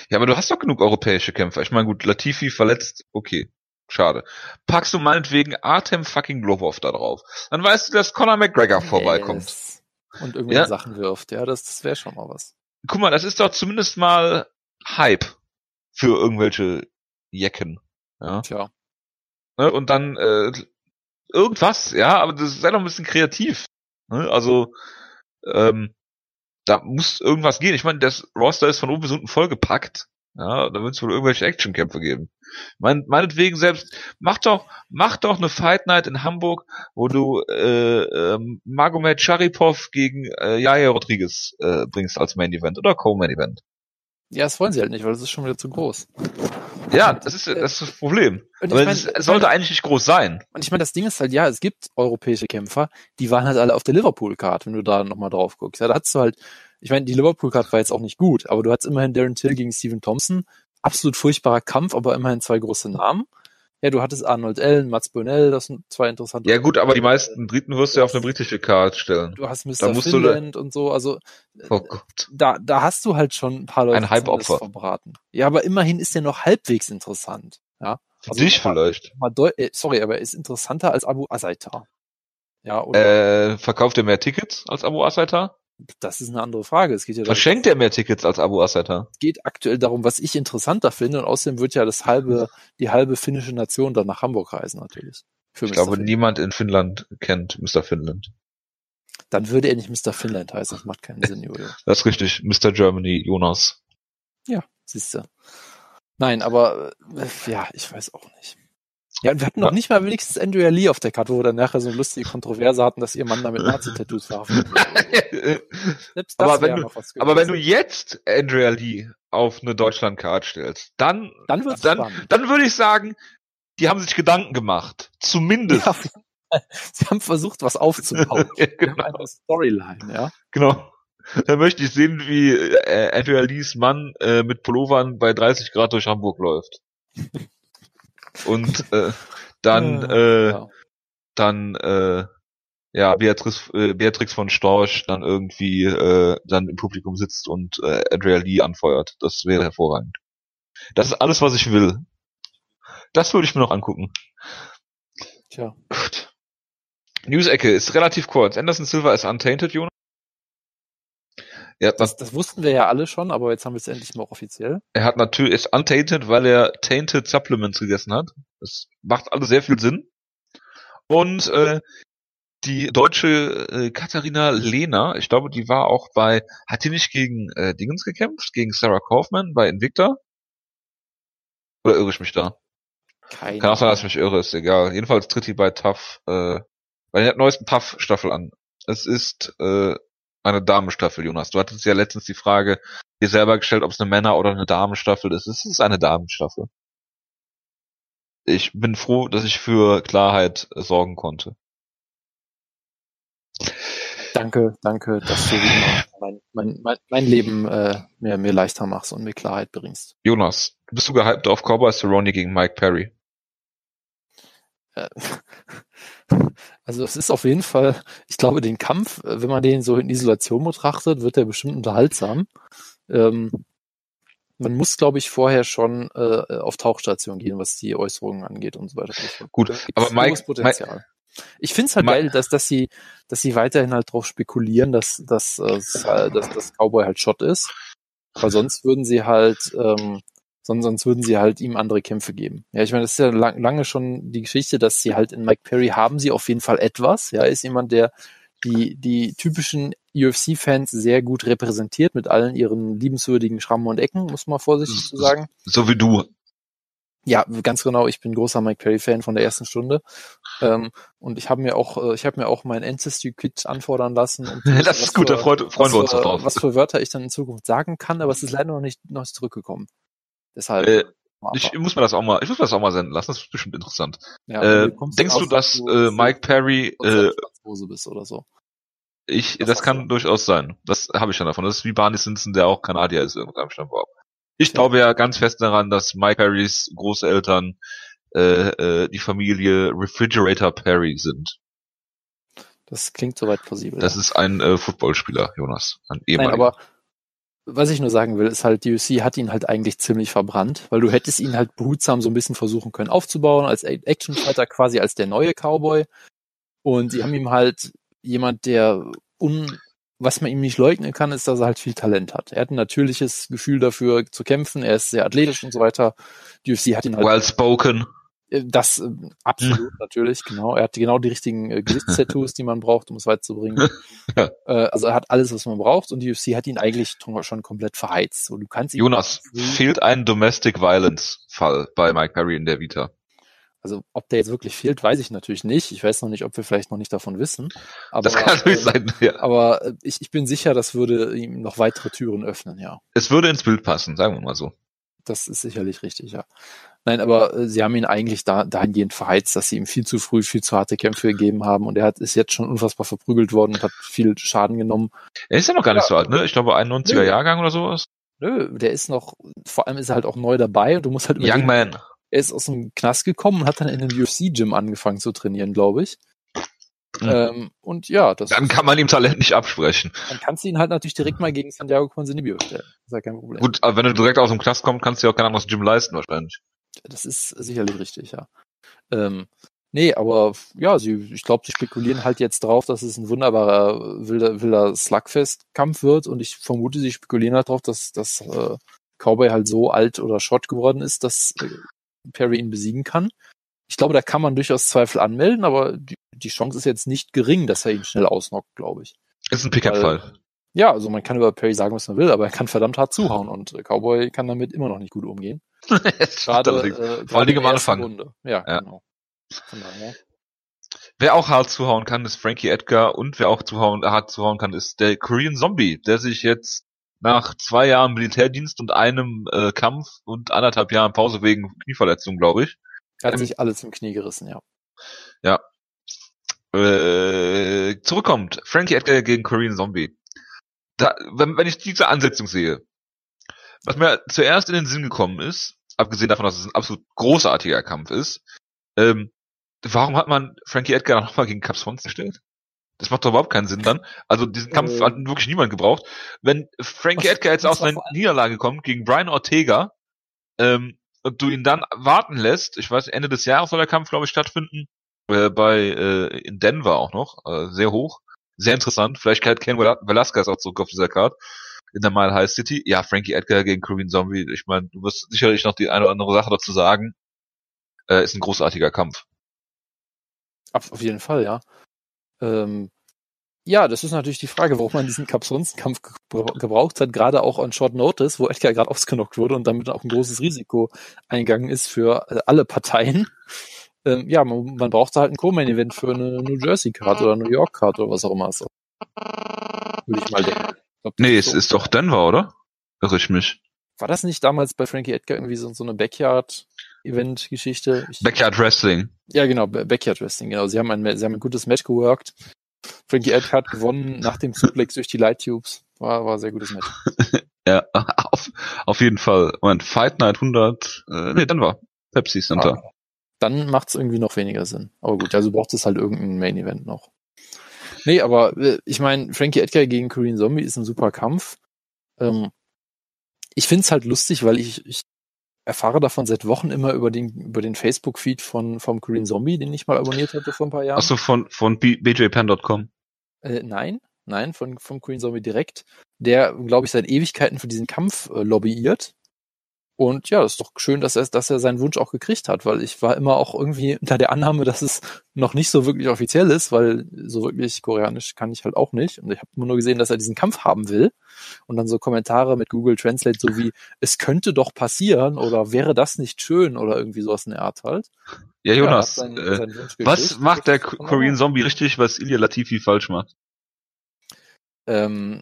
Ja, aber du hast doch genug europäische Kämpfer. Ich meine, gut, Latifi verletzt, okay. Schade. Packst du meinetwegen Artem fucking Globov da drauf. Dann weißt du, dass Conor McGregor yes. vorbeikommt. Und irgendwelche ja? Sachen wirft. Ja, das, das wäre schon mal was. Guck mal, das ist doch zumindest mal Hype für irgendwelche Jecken. Ja. Tja. Ne, und dann äh, irgendwas, ja, aber das sei doch ein bisschen kreativ. Ne? Also, ähm, da muss irgendwas gehen. Ich meine, das Roster ist von oben bis unten vollgepackt. Ja, da wird es wohl irgendwelche Actionkämpfe geben. Mein, meinetwegen selbst, mach doch, mach doch eine Fight Night in Hamburg, wo du äh, äh, Magomed Sharipov gegen äh, Jair Rodriguez äh, bringst als Main Event oder Co-Main Event. Ja, das wollen sie halt nicht, weil das ist schon wieder zu groß. Ja, das ist das, ist das Problem. Aber mein, es, sollte eigentlich nicht groß sein. Und ich meine, das Ding ist halt, ja, es gibt europäische Kämpfer, die waren halt alle auf der Liverpool-Card, wenn du da nochmal drauf guckst. Ja, da hattest du halt, ich meine, die Liverpool-Card war jetzt auch nicht gut, aber du hattest immerhin Darren Till gegen Stephen Thompson. Absolut furchtbarer Kampf, aber immerhin zwei große Namen. Ja, du hattest Arnold Allen, Mats Burnell, das sind zwei interessante. Ja gut, aber die meisten Briten wirst du ja auf eine britische Card stellen. Du hast Mr. Finland und so, also oh Gott. da da hast du halt schon ein paar Leute ein Halbopfer verbraten. Ja, aber immerhin ist der noch halbwegs interessant. Ja. Für also, dich vielleicht. Mal äh, sorry, aber er ist interessanter als Abu Asaita. Ja, oder? Äh, verkauft er mehr Tickets als Abu Asaita? Das ist eine andere Frage. Es geht ja Verschenkt er mehr Tickets als Abu Asata? Es geht aktuell darum, was ich interessanter finde. Und außerdem wird ja das halbe, die halbe finnische Nation dann nach Hamburg reisen, natürlich. ich Mr. glaube, Finnland. niemand in Finnland kennt Mr. Finnland. Dann würde er nicht Mr. Finnland heißen. Das macht keinen Sinn, Julio. das ist richtig. Mr. Germany, Jonas. Ja, siehst du. Nein, aber, äh, ja, ich weiß auch nicht. Ja, und wir hatten noch nicht mal wenigstens Andrea Lee auf der Karte, wo wir dann nachher so eine lustige Kontroverse hatten, dass ihr Mann damit Nazi-Tattoos verhaftet Selbst das aber wenn, du, aber wenn du jetzt Andrea Lee auf eine Deutschland-Card stellst, dann, dann, dann, dann würde ich sagen, die haben sich Gedanken gemacht. Zumindest. Ja, sie haben versucht, was aufzubauen. ja, genau. Eine Storyline, ja. Genau. Da möchte ich sehen, wie äh, Andrea Lees Mann äh, mit Pullovern bei 30 Grad durch Hamburg läuft. Und äh, dann, äh, ja. dann, äh, ja, Beatrice, äh, Beatrix von Storch dann irgendwie äh, dann im Publikum sitzt und äh, Andrea Lee anfeuert. Das wäre hervorragend. Das ist alles, was ich will. Das würde ich mir noch angucken. Tja. Gut. News-Ecke ist relativ kurz. Anderson Silver ist untainted, Jonas. Ja, das, das wussten wir ja alle schon, aber jetzt haben wir es endlich mal auch offiziell. Er hat natürlich ist untainted, weil er tainted Supplements gegessen hat. Das macht alles sehr viel Sinn. Und äh, die deutsche äh, Katharina Lehner, ich glaube, die war auch bei, hat die nicht gegen äh, Dingens gekämpft, gegen Sarah Kaufman bei Invicta? Oder irre ich mich da? Keine Kann auch sein, dass ich mich irre, ist egal. Jedenfalls tritt die bei Tough, äh, bei der neuesten Tough-Staffel an. Es ist äh, eine Damenstaffel, Jonas. Du hattest ja letztens die Frage dir selber gestellt, ob es eine Männer- oder eine Damenstaffel ist. Es ist eine Damenstaffel. Ich bin froh, dass ich für Klarheit sorgen konnte. Danke, danke, dass du mein, mein, mein, mein Leben äh, mir, mir leichter machst und mir Klarheit bringst. Jonas, bist du gehypt auf Cowboy Cerrone gegen Mike Perry? Also es ist auf jeden Fall, ich glaube, den Kampf, äh, wenn man den so in Isolation betrachtet, wird der bestimmt unterhaltsam. Ähm, man muss, glaube ich, vorher schon äh, auf Tauchstation gehen, was die Äußerungen angeht und so weiter. Gut, aber Mike, Potenzial. Mike, ich finde es halt geil, dass, dass sie, dass sie weiterhin halt drauf spekulieren, dass, dass, äh, dass, dass Cowboy halt Shot ist. Weil sonst würden sie halt ähm, sonst, sonst würden sie halt ihm andere Kämpfe geben. Ja, ich meine, das ist ja lang, lange schon die Geschichte, dass sie halt in Mike Perry haben sie auf jeden Fall etwas. Ja, ist jemand, der die, die typischen UFC-Fans sehr gut repräsentiert mit allen ihren liebenswürdigen Schrammen und Ecken, muss man vorsichtig zu sagen. So wie du. Ja, ganz genau. Ich bin großer Mike Perry-Fan von der ersten Stunde. Ähm, und ich habe mir auch, äh, ich habe mir auch mein Ancestry-Kit anfordern lassen. Um das ist gut, da freuen, freuen wir uns drauf. Was für Wörter ich dann in Zukunft sagen kann, aber es ist leider noch nicht, noch nicht zurückgekommen. Deshalb. Äh, ich muss mir das auch mal, ich muss mir das auch mal senden lassen. Das ist bestimmt interessant. Ja, äh, denkst du, dass äh, Mike Perry äh, bist oder so? Ich, das, das kann so. durchaus sein. Das habe ich schon davon. Das ist wie Barney Simpson, der auch Kanadier ist irgendwann Stamm war. Ich ja. glaube ja ganz fest daran, dass Mike Perrys Großeltern äh, äh, die Familie Refrigerator Perry sind. Das klingt soweit plausibel. Das ja. ist ein äh, Footballspieler, Jonas. Ein ehemaliger. Nein, aber was ich nur sagen will, ist halt, die UFC hat ihn halt eigentlich ziemlich verbrannt, weil du hättest ihn halt behutsam so ein bisschen versuchen können aufzubauen, als Actionfighter quasi als der neue Cowboy. Und sie haben ihm halt jemand, der un, was man ihm nicht leugnen kann, ist, dass er halt viel Talent hat. Er hat ein natürliches Gefühl dafür zu kämpfen, er ist sehr athletisch und so weiter. Die UFC hat ihn halt. Well spoken. Äh, das äh, absolut natürlich, genau. Er hat genau die richtigen äh, Gesichtstattoos, die man braucht, um es weit zu bringen. ja. äh, also er hat alles, was man braucht und die UFC hat ihn eigentlich schon komplett verheizt. So, du kannst ihn Jonas, fehlt ein Domestic Violence Fall bei Mike Perry in der Vita? Also ob der jetzt wirklich fehlt, weiß ich natürlich nicht. Ich weiß noch nicht, ob wir vielleicht noch nicht davon wissen. Aber, das kann natürlich äh, sein, ja. Aber äh, ich, ich bin sicher, das würde ihm noch weitere Türen öffnen, ja. Es würde ins Bild passen, sagen wir mal so. Das ist sicherlich richtig, ja. Nein, aber äh, sie haben ihn eigentlich da, dahingehend verheizt, dass sie ihm viel zu früh, viel zu harte Kämpfe gegeben haben und er hat, ist jetzt schon unfassbar verprügelt worden und hat viel Schaden genommen. Er ist ja noch gar nicht ja. so alt, ne? Ich glaube 91er Nö. Jahrgang oder sowas. Nö, der ist noch, vor allem ist er halt auch neu dabei und du musst halt Young Man. Er ist aus dem Knast gekommen und hat dann in einem UFC-Gym angefangen zu trainieren, glaube ich. Mhm. Ähm, und ja, das. Dann kann man ihm Talent nicht absprechen. Dann kannst du ihn halt natürlich direkt mal gegen Santiago Ponzinibbio stellen. Das ist ja kein Problem. Gut, aber wenn du direkt aus dem Knast kommst, kannst du ja auch kein anderes Gym leisten, wahrscheinlich. Das ist sicherlich richtig, ja. Ähm, nee, aber ja, sie, ich glaube, sie spekulieren halt jetzt drauf, dass es ein wunderbarer wilder, wilder Slugfest-Kampf wird und ich vermute, sie spekulieren halt drauf, dass, dass äh, Cowboy halt so alt oder short geworden ist, dass äh, Perry ihn besiegen kann. Ich glaube, da kann man durchaus Zweifel anmelden, aber die, die Chance ist jetzt nicht gering, dass er ihn schnell ausnockt, glaube ich. Ist ein Pickup-Fall. Ja, also man kann über Perry sagen, was man will, aber er kann verdammt hart zuhauen und Cowboy kann damit immer noch nicht gut umgehen. Gerade, äh, Vor allem am Anfang. Runde. Ja, ja, genau. Von daher. Wer auch hart zuhauen kann, ist Frankie Edgar und wer auch zuhauen, hart zuhauen kann, ist der Korean Zombie, der sich jetzt nach zwei Jahren Militärdienst und einem äh, Kampf und anderthalb Jahren Pause wegen Knieverletzung, glaube ich. Er hat ähm, sich alles im Knie gerissen, ja. Ja. Äh, zurückkommt. Frankie Edgar gegen Korean Zombie da, wenn, wenn ich diese Ansetzung sehe, was mir zuerst in den Sinn gekommen ist, abgesehen davon, dass es ein absolut großartiger Kampf ist, ähm, warum hat man Frankie Edgar nochmal gegen Cap Swanson gestellt? Das macht doch überhaupt keinen Sinn dann. Also diesen Kampf äh, hat wirklich niemand gebraucht. Wenn Frankie Edgar jetzt aus einer Niederlage kommt gegen Brian Ortega ähm, und du ihn dann warten lässt, ich weiß, Ende des Jahres soll der Kampf, glaube ich, stattfinden, äh, bei äh, in Denver auch noch, äh, sehr hoch, sehr interessant. Vielleicht kehrt Ken Velasquez auch zurück auf dieser Card in der Mile High City. Ja, Frankie Edgar gegen Korean Zombie. Ich meine, du wirst sicherlich noch die eine oder andere Sache dazu sagen. Äh, ist ein großartiger Kampf. Auf jeden Fall, ja. Ähm, ja, das ist natürlich die Frage, warum man diesen Kampf gebraucht hat, gerade auch on Short Notice, wo Edgar gerade ausgenockt wurde und damit auch ein großes Risiko eingegangen ist für äh, alle Parteien. Ähm, ja, man, man brauchte halt ein Co-Main-Event für eine New Jersey-Card oder New York-Card oder was auch immer. Würde ich mal denken. Glaub, nee, es so. ist doch Denver, oder? Irre ich mich. War das nicht damals bei Frankie Edgar irgendwie so, so eine Backyard-Event-Geschichte? Backyard Wrestling. Ja, genau, Backyard Wrestling, genau. Sie haben ein, sie haben ein gutes Match geworkt. Frankie Edgar hat gewonnen nach dem Suplex durch die Light Tubes. War, war ein sehr gutes Match. ja, auf, auf jeden Fall. Moment, Fight Night 100, äh, nee, Denver. Pepsi Center. Ah, dann macht's irgendwie noch weniger Sinn. Aber gut, also braucht es halt irgendein Main Event noch. Nee, aber äh, ich meine, Frankie Edgar gegen Korean Zombie ist ein super Kampf. Ähm, ich find's halt lustig, weil ich, ich erfahre davon seit Wochen immer über den, über den Facebook-Feed von, vom Korean Zombie, den ich mal abonniert hatte vor ein paar Jahren. Achso, von, von bjpan.com? Äh, nein, nein, von, vom Korean Zombie direkt, der, glaube ich, seit Ewigkeiten für diesen Kampf äh, lobbyiert und ja, das ist doch schön, dass er, dass er seinen Wunsch auch gekriegt hat, weil ich war immer auch irgendwie unter der Annahme, dass es noch nicht so wirklich offiziell ist, weil so wirklich Koreanisch kann ich halt auch nicht. Und ich habe nur gesehen, dass er diesen Kampf haben will. Und dann so Kommentare mit Google Translate, so wie, es könnte doch passieren oder wäre das nicht schön oder irgendwie sowas in der Art halt. Ja, Jonas, ja, seinen, äh, seinen was macht der Korean Zombie richtig, was Ilya Latifi falsch macht? Ähm,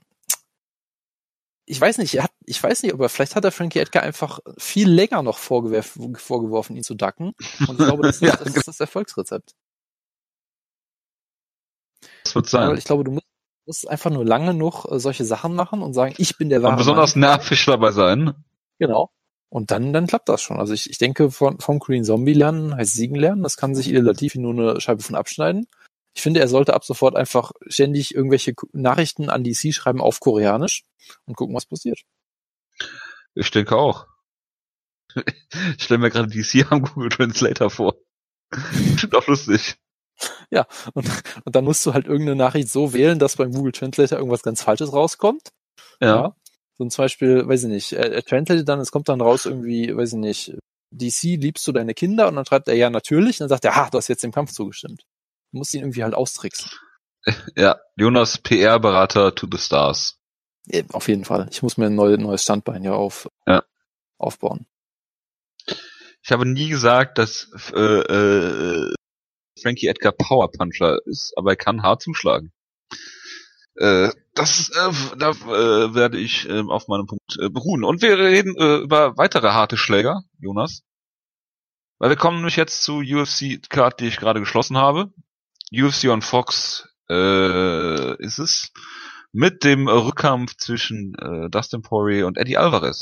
ich weiß nicht, er hat, ich weiß nicht, aber vielleicht hat er Frankie Edgar einfach viel länger noch vorgeworfen, ihn zu ducken. Und ich glaube, das ist, ja, das, ist das Erfolgsrezept. Das wird sein. ich glaube, du musst, musst einfach nur lange noch äh, solche Sachen machen und sagen, ich bin der wahre Und besonders nervig dabei sein. Genau. Und dann, dann klappt das schon. Also ich, ich denke, von, vom Green Zombie lernen heißt Siegen lernen. Das kann sich Il Latifi nur eine Scheibe von abschneiden. Ich finde, er sollte ab sofort einfach ständig irgendwelche Nachrichten an DC schreiben auf Koreanisch und gucken, was passiert. Ich denke auch. Ich stelle mir gerade DC am Google Translator vor. Stimmt auch lustig. Ja, und, und dann musst du halt irgendeine Nachricht so wählen, dass beim Google Translator irgendwas ganz Falsches rauskommt. Ja. ja. So zum Beispiel, weiß ich nicht, er, er translatet dann, es kommt dann raus irgendwie, weiß ich nicht, DC liebst du deine Kinder und dann schreibt er ja natürlich und dann sagt er, ha, du hast jetzt dem Kampf zugestimmt. Du musst ihn irgendwie halt austricksen. Ja, Jonas PR-Berater to the Stars. Ja, auf jeden Fall. Ich muss mir ein neues, neues Standbein hier auf, ja. aufbauen. Ich habe nie gesagt, dass äh, äh, Frankie Edgar Power Puncher ist, aber er kann hart zuschlagen. Äh, das äh, da äh, werde ich äh, auf meinem Punkt äh, beruhen. Und wir reden äh, über weitere harte Schläger, Jonas. Weil wir kommen nämlich jetzt zu UFC Card, die ich gerade geschlossen habe. UFC on Fox äh, ist es, mit dem Rückkampf zwischen äh, Dustin Poirier und Eddie Alvarez.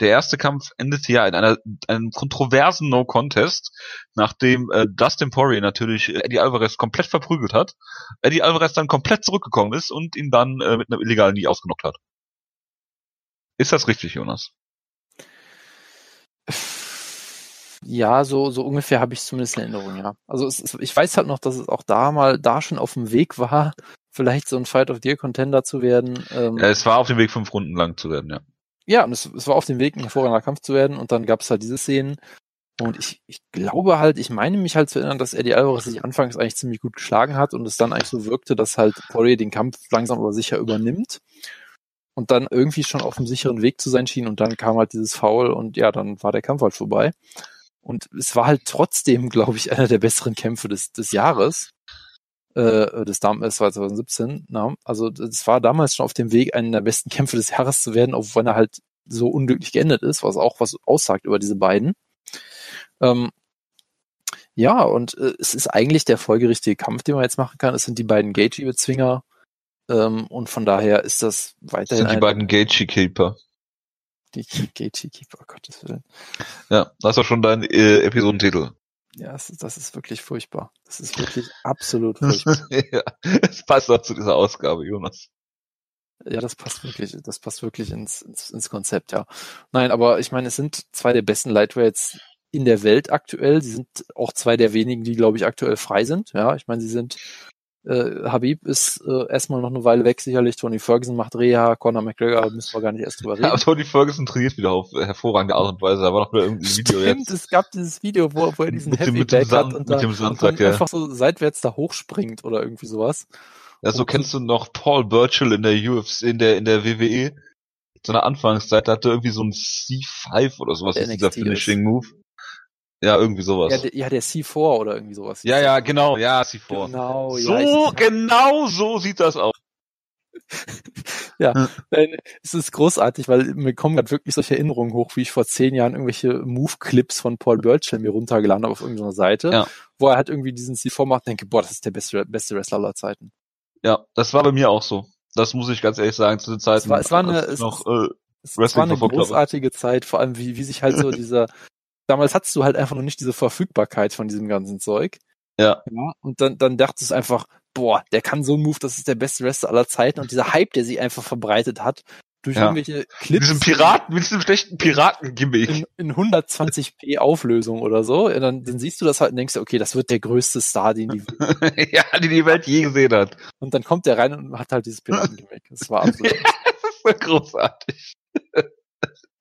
Der erste Kampf endete ja in einer einem kontroversen No Contest, nachdem äh, Dustin Poirier natürlich Eddie Alvarez komplett verprügelt hat, Eddie Alvarez dann komplett zurückgekommen ist und ihn dann äh, mit einer illegalen Nie ausgenockt hat. Ist das richtig, Jonas? Ja, so, so ungefähr habe ich zumindest in Erinnerung, ja. Also es, ich weiß halt noch, dass es auch da mal da schon auf dem Weg war, vielleicht so ein Fight of the Year Contender zu werden. Ähm, ja, es war auf dem Weg, fünf Runden lang zu werden, ja. Ja, und es, es war auf dem Weg, ein hervorragender Kampf zu werden und dann gab es halt diese Szenen. Und ich, ich glaube halt, ich meine mich halt zu erinnern, dass Eddie Alvarez sich anfangs eigentlich ziemlich gut geschlagen hat und es dann eigentlich so wirkte, dass halt Poirier den Kampf langsam aber sicher übernimmt und dann irgendwie schon auf dem sicheren Weg zu sein schien und dann kam halt dieses Foul und ja, dann war der Kampf halt vorbei. Und es war halt trotzdem, glaube ich, einer der besseren Kämpfe des, des Jahres. Äh, des damals 2017. Na? Also es war damals schon auf dem Weg, einer der besten Kämpfe des Jahres zu werden, obwohl er halt so unglücklich geendet ist, was auch was aussagt über diese beiden. Ähm, ja, und äh, es ist eigentlich der folgerichtige Kampf, den man jetzt machen kann. Es sind die beiden Gaethje-Bezwinger. Ähm, und von daher ist das weiterhin. Das sind die beiden Gaethje-Keeper. Die Gatekeeper, Gottes Willen. Ja, das ist doch schon dein äh, Episodentitel. Ja, das ist, das ist wirklich furchtbar. Das ist wirklich absolut furchtbar. ja, es passt auch zu dieser Ausgabe, Jonas. Ja, das passt wirklich, das passt wirklich ins, ins, ins Konzept, ja. Nein, aber ich meine, es sind zwei der besten Lightweights in der Welt aktuell. Sie sind auch zwei der wenigen, die, glaube ich, aktuell frei sind. Ja, ich meine, sie sind äh, Habib ist äh, erstmal noch eine Weile weg, sicherlich. Tony Ferguson macht Reha, Conor McGregor müssen wir gar nicht erst drüber reden. Ja, aber Tony Ferguson trainiert wieder auf hervorragende Art und Weise. Da war noch nur irgendein Video Stimmt, jetzt. es gab dieses Video, wo, wo er diesen mit Heavy Back hat und, da, und ja. einfach so seitwärts da hochspringt oder irgendwie sowas. Ja, so und kennst du noch Paul Burchill in der UFC, in der, in der WWE? Zu einer Anfangszeit, hatte irgendwie so ein C5 oder sowas, ist dieser Finishing Move. Ja, irgendwie sowas. Ja, der, ja, der C4 oder irgendwie sowas. Ja, ja, genau, ja, C4. Genau, so, ja, genau so sieht das aus. ja, hm. es ist großartig, weil mir kommen gerade wirklich solche Erinnerungen hoch, wie ich vor zehn Jahren irgendwelche Move-Clips von Paul Burchill mir runtergeladen habe auf irgendeiner Seite, ja. wo er halt irgendwie diesen C4 macht und denke, boah, das ist der beste, beste Wrestler aller Zeiten. Ja, das war bei mir auch so. Das muss ich ganz ehrlich sagen, zu den Zeiten. Es war, es war eine, es, noch, äh, es, es war eine großartige Zeit, vor allem wie, wie sich halt so dieser, damals hattest du halt einfach noch nicht diese Verfügbarkeit von diesem ganzen Zeug. Ja. ja und dann, dann dachtest du einfach, boah, der kann so einen Move, das ist der beste Wrestler aller Zeiten und dieser Hype, der sich einfach verbreitet hat, durch ja. irgendwelche Clips. Mit diesem Piraten, mit diesem schlechten Piraten-Gimmick. In, in 120p Auflösung oder so. Ja, dann, dann siehst du das halt und denkst okay, das wird der größte Star, den die, ja, den die Welt je gesehen hat. Und dann kommt der rein und hat halt dieses Piraten-Gimmick. Das war absolut. das ist so großartig.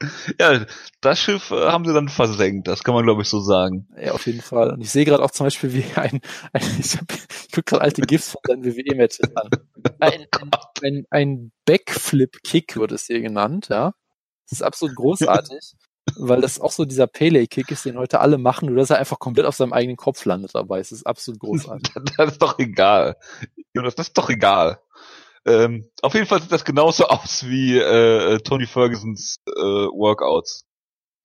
Ja, das Schiff äh, haben sie dann versenkt, das kann man glaube ich so sagen. Ja, auf jeden Fall. Und ich sehe gerade auch zum Beispiel, wie ein, ein ich, hab, ich gucke gerade alte GIFs von seinen WWE-Matches an. Ein, ein, ein, ein Backflip-Kick wird es hier genannt, ja. Das ist absolut großartig, weil das auch so dieser Pele-Kick ist, den heute alle machen, nur dass er einfach komplett auf seinem eigenen Kopf landet dabei. Es ist absolut großartig. das ist doch egal. Jonas, das ist doch egal. Ähm, auf jeden Fall sieht das genauso aus wie äh, Tony Fergusons äh, Workouts.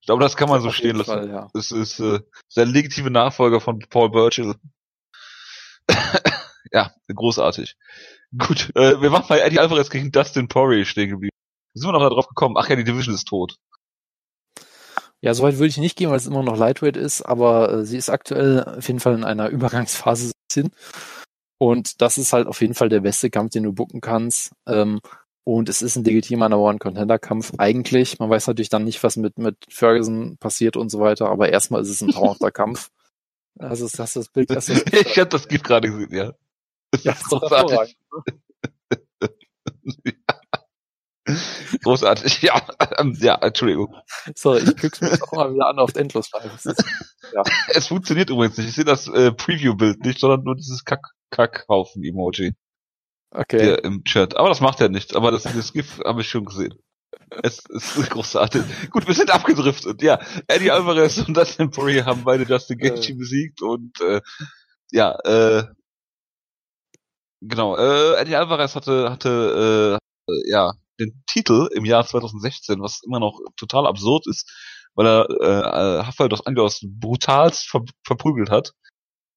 Ich glaube, das kann man so stehen lassen. Fall, ja. Es ist äh, der legitime Nachfolger von Paul Burchill. ja, großartig. Gut, äh, wir waren bei Eddie Alvarez gegen Dustin Poirier stehen geblieben. Sind wir noch darauf gekommen? Ach ja, die Division ist tot. Ja, soweit würde ich nicht gehen, weil es immer noch Lightweight ist, aber äh, sie ist aktuell auf jeden Fall in einer Übergangsphase hin. Und das ist halt auf jeden Fall der beste Kampf, den du bucken kannst. Ähm, und es ist ein legitimer Number One Contender Kampf eigentlich. Man weiß natürlich dann nicht, was mit, mit Ferguson passiert und so weiter, aber erstmal ist es ein traumhafter Kampf. Also ist das das Bild, das das Ich hab das Gift gerade gesehen, ja. Das ja, ist großartig. großartig, ja. Ähm, ja, Entschuldigung. Sorry, ich guck's mir auch mal wieder an auf Endlosschleife. Ja. Es funktioniert übrigens nicht. Ich sehe das äh, Preview-Bild nicht, sondern nur dieses Kack Kackhaufen-Emoji. Okay. Hier im Chat. Aber das macht ja nichts. Aber das, das GIF habe ich schon gesehen. Es, es ist großartig. Gut, wir sind abgedriftet. Ja, Eddie Alvarez und Dustin Poirier haben beide Justin Gaethje äh. besiegt und äh, ja, äh, genau. Äh, Eddie Alvarez hatte hatte äh, ja den Titel im Jahr 2016, was immer noch total absurd ist, weil er äh, Rafael dos Anjos brutalst ver verprügelt hat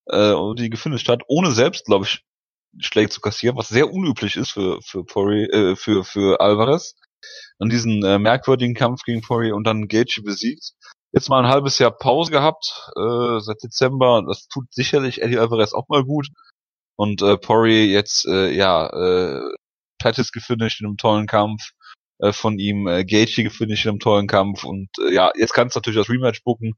äh, die gefinisht hat, ohne selbst, glaube ich, Schläge zu kassieren, was sehr unüblich ist für für Poirier, äh, für für Alvarez. Dann diesen äh, merkwürdigen Kampf gegen Poirier und dann Gaethje besiegt. Jetzt mal ein halbes Jahr Pause gehabt äh, seit Dezember. Das tut sicherlich Eddie Alvarez auch mal gut. Und äh, Poirier jetzt äh, ja äh, Pettis gefinisht in einem tollen Kampf äh, von ihm, äh, Gaethje gefinisht in einem tollen Kampf und äh, ja, jetzt kannst du natürlich das Rematch bucken.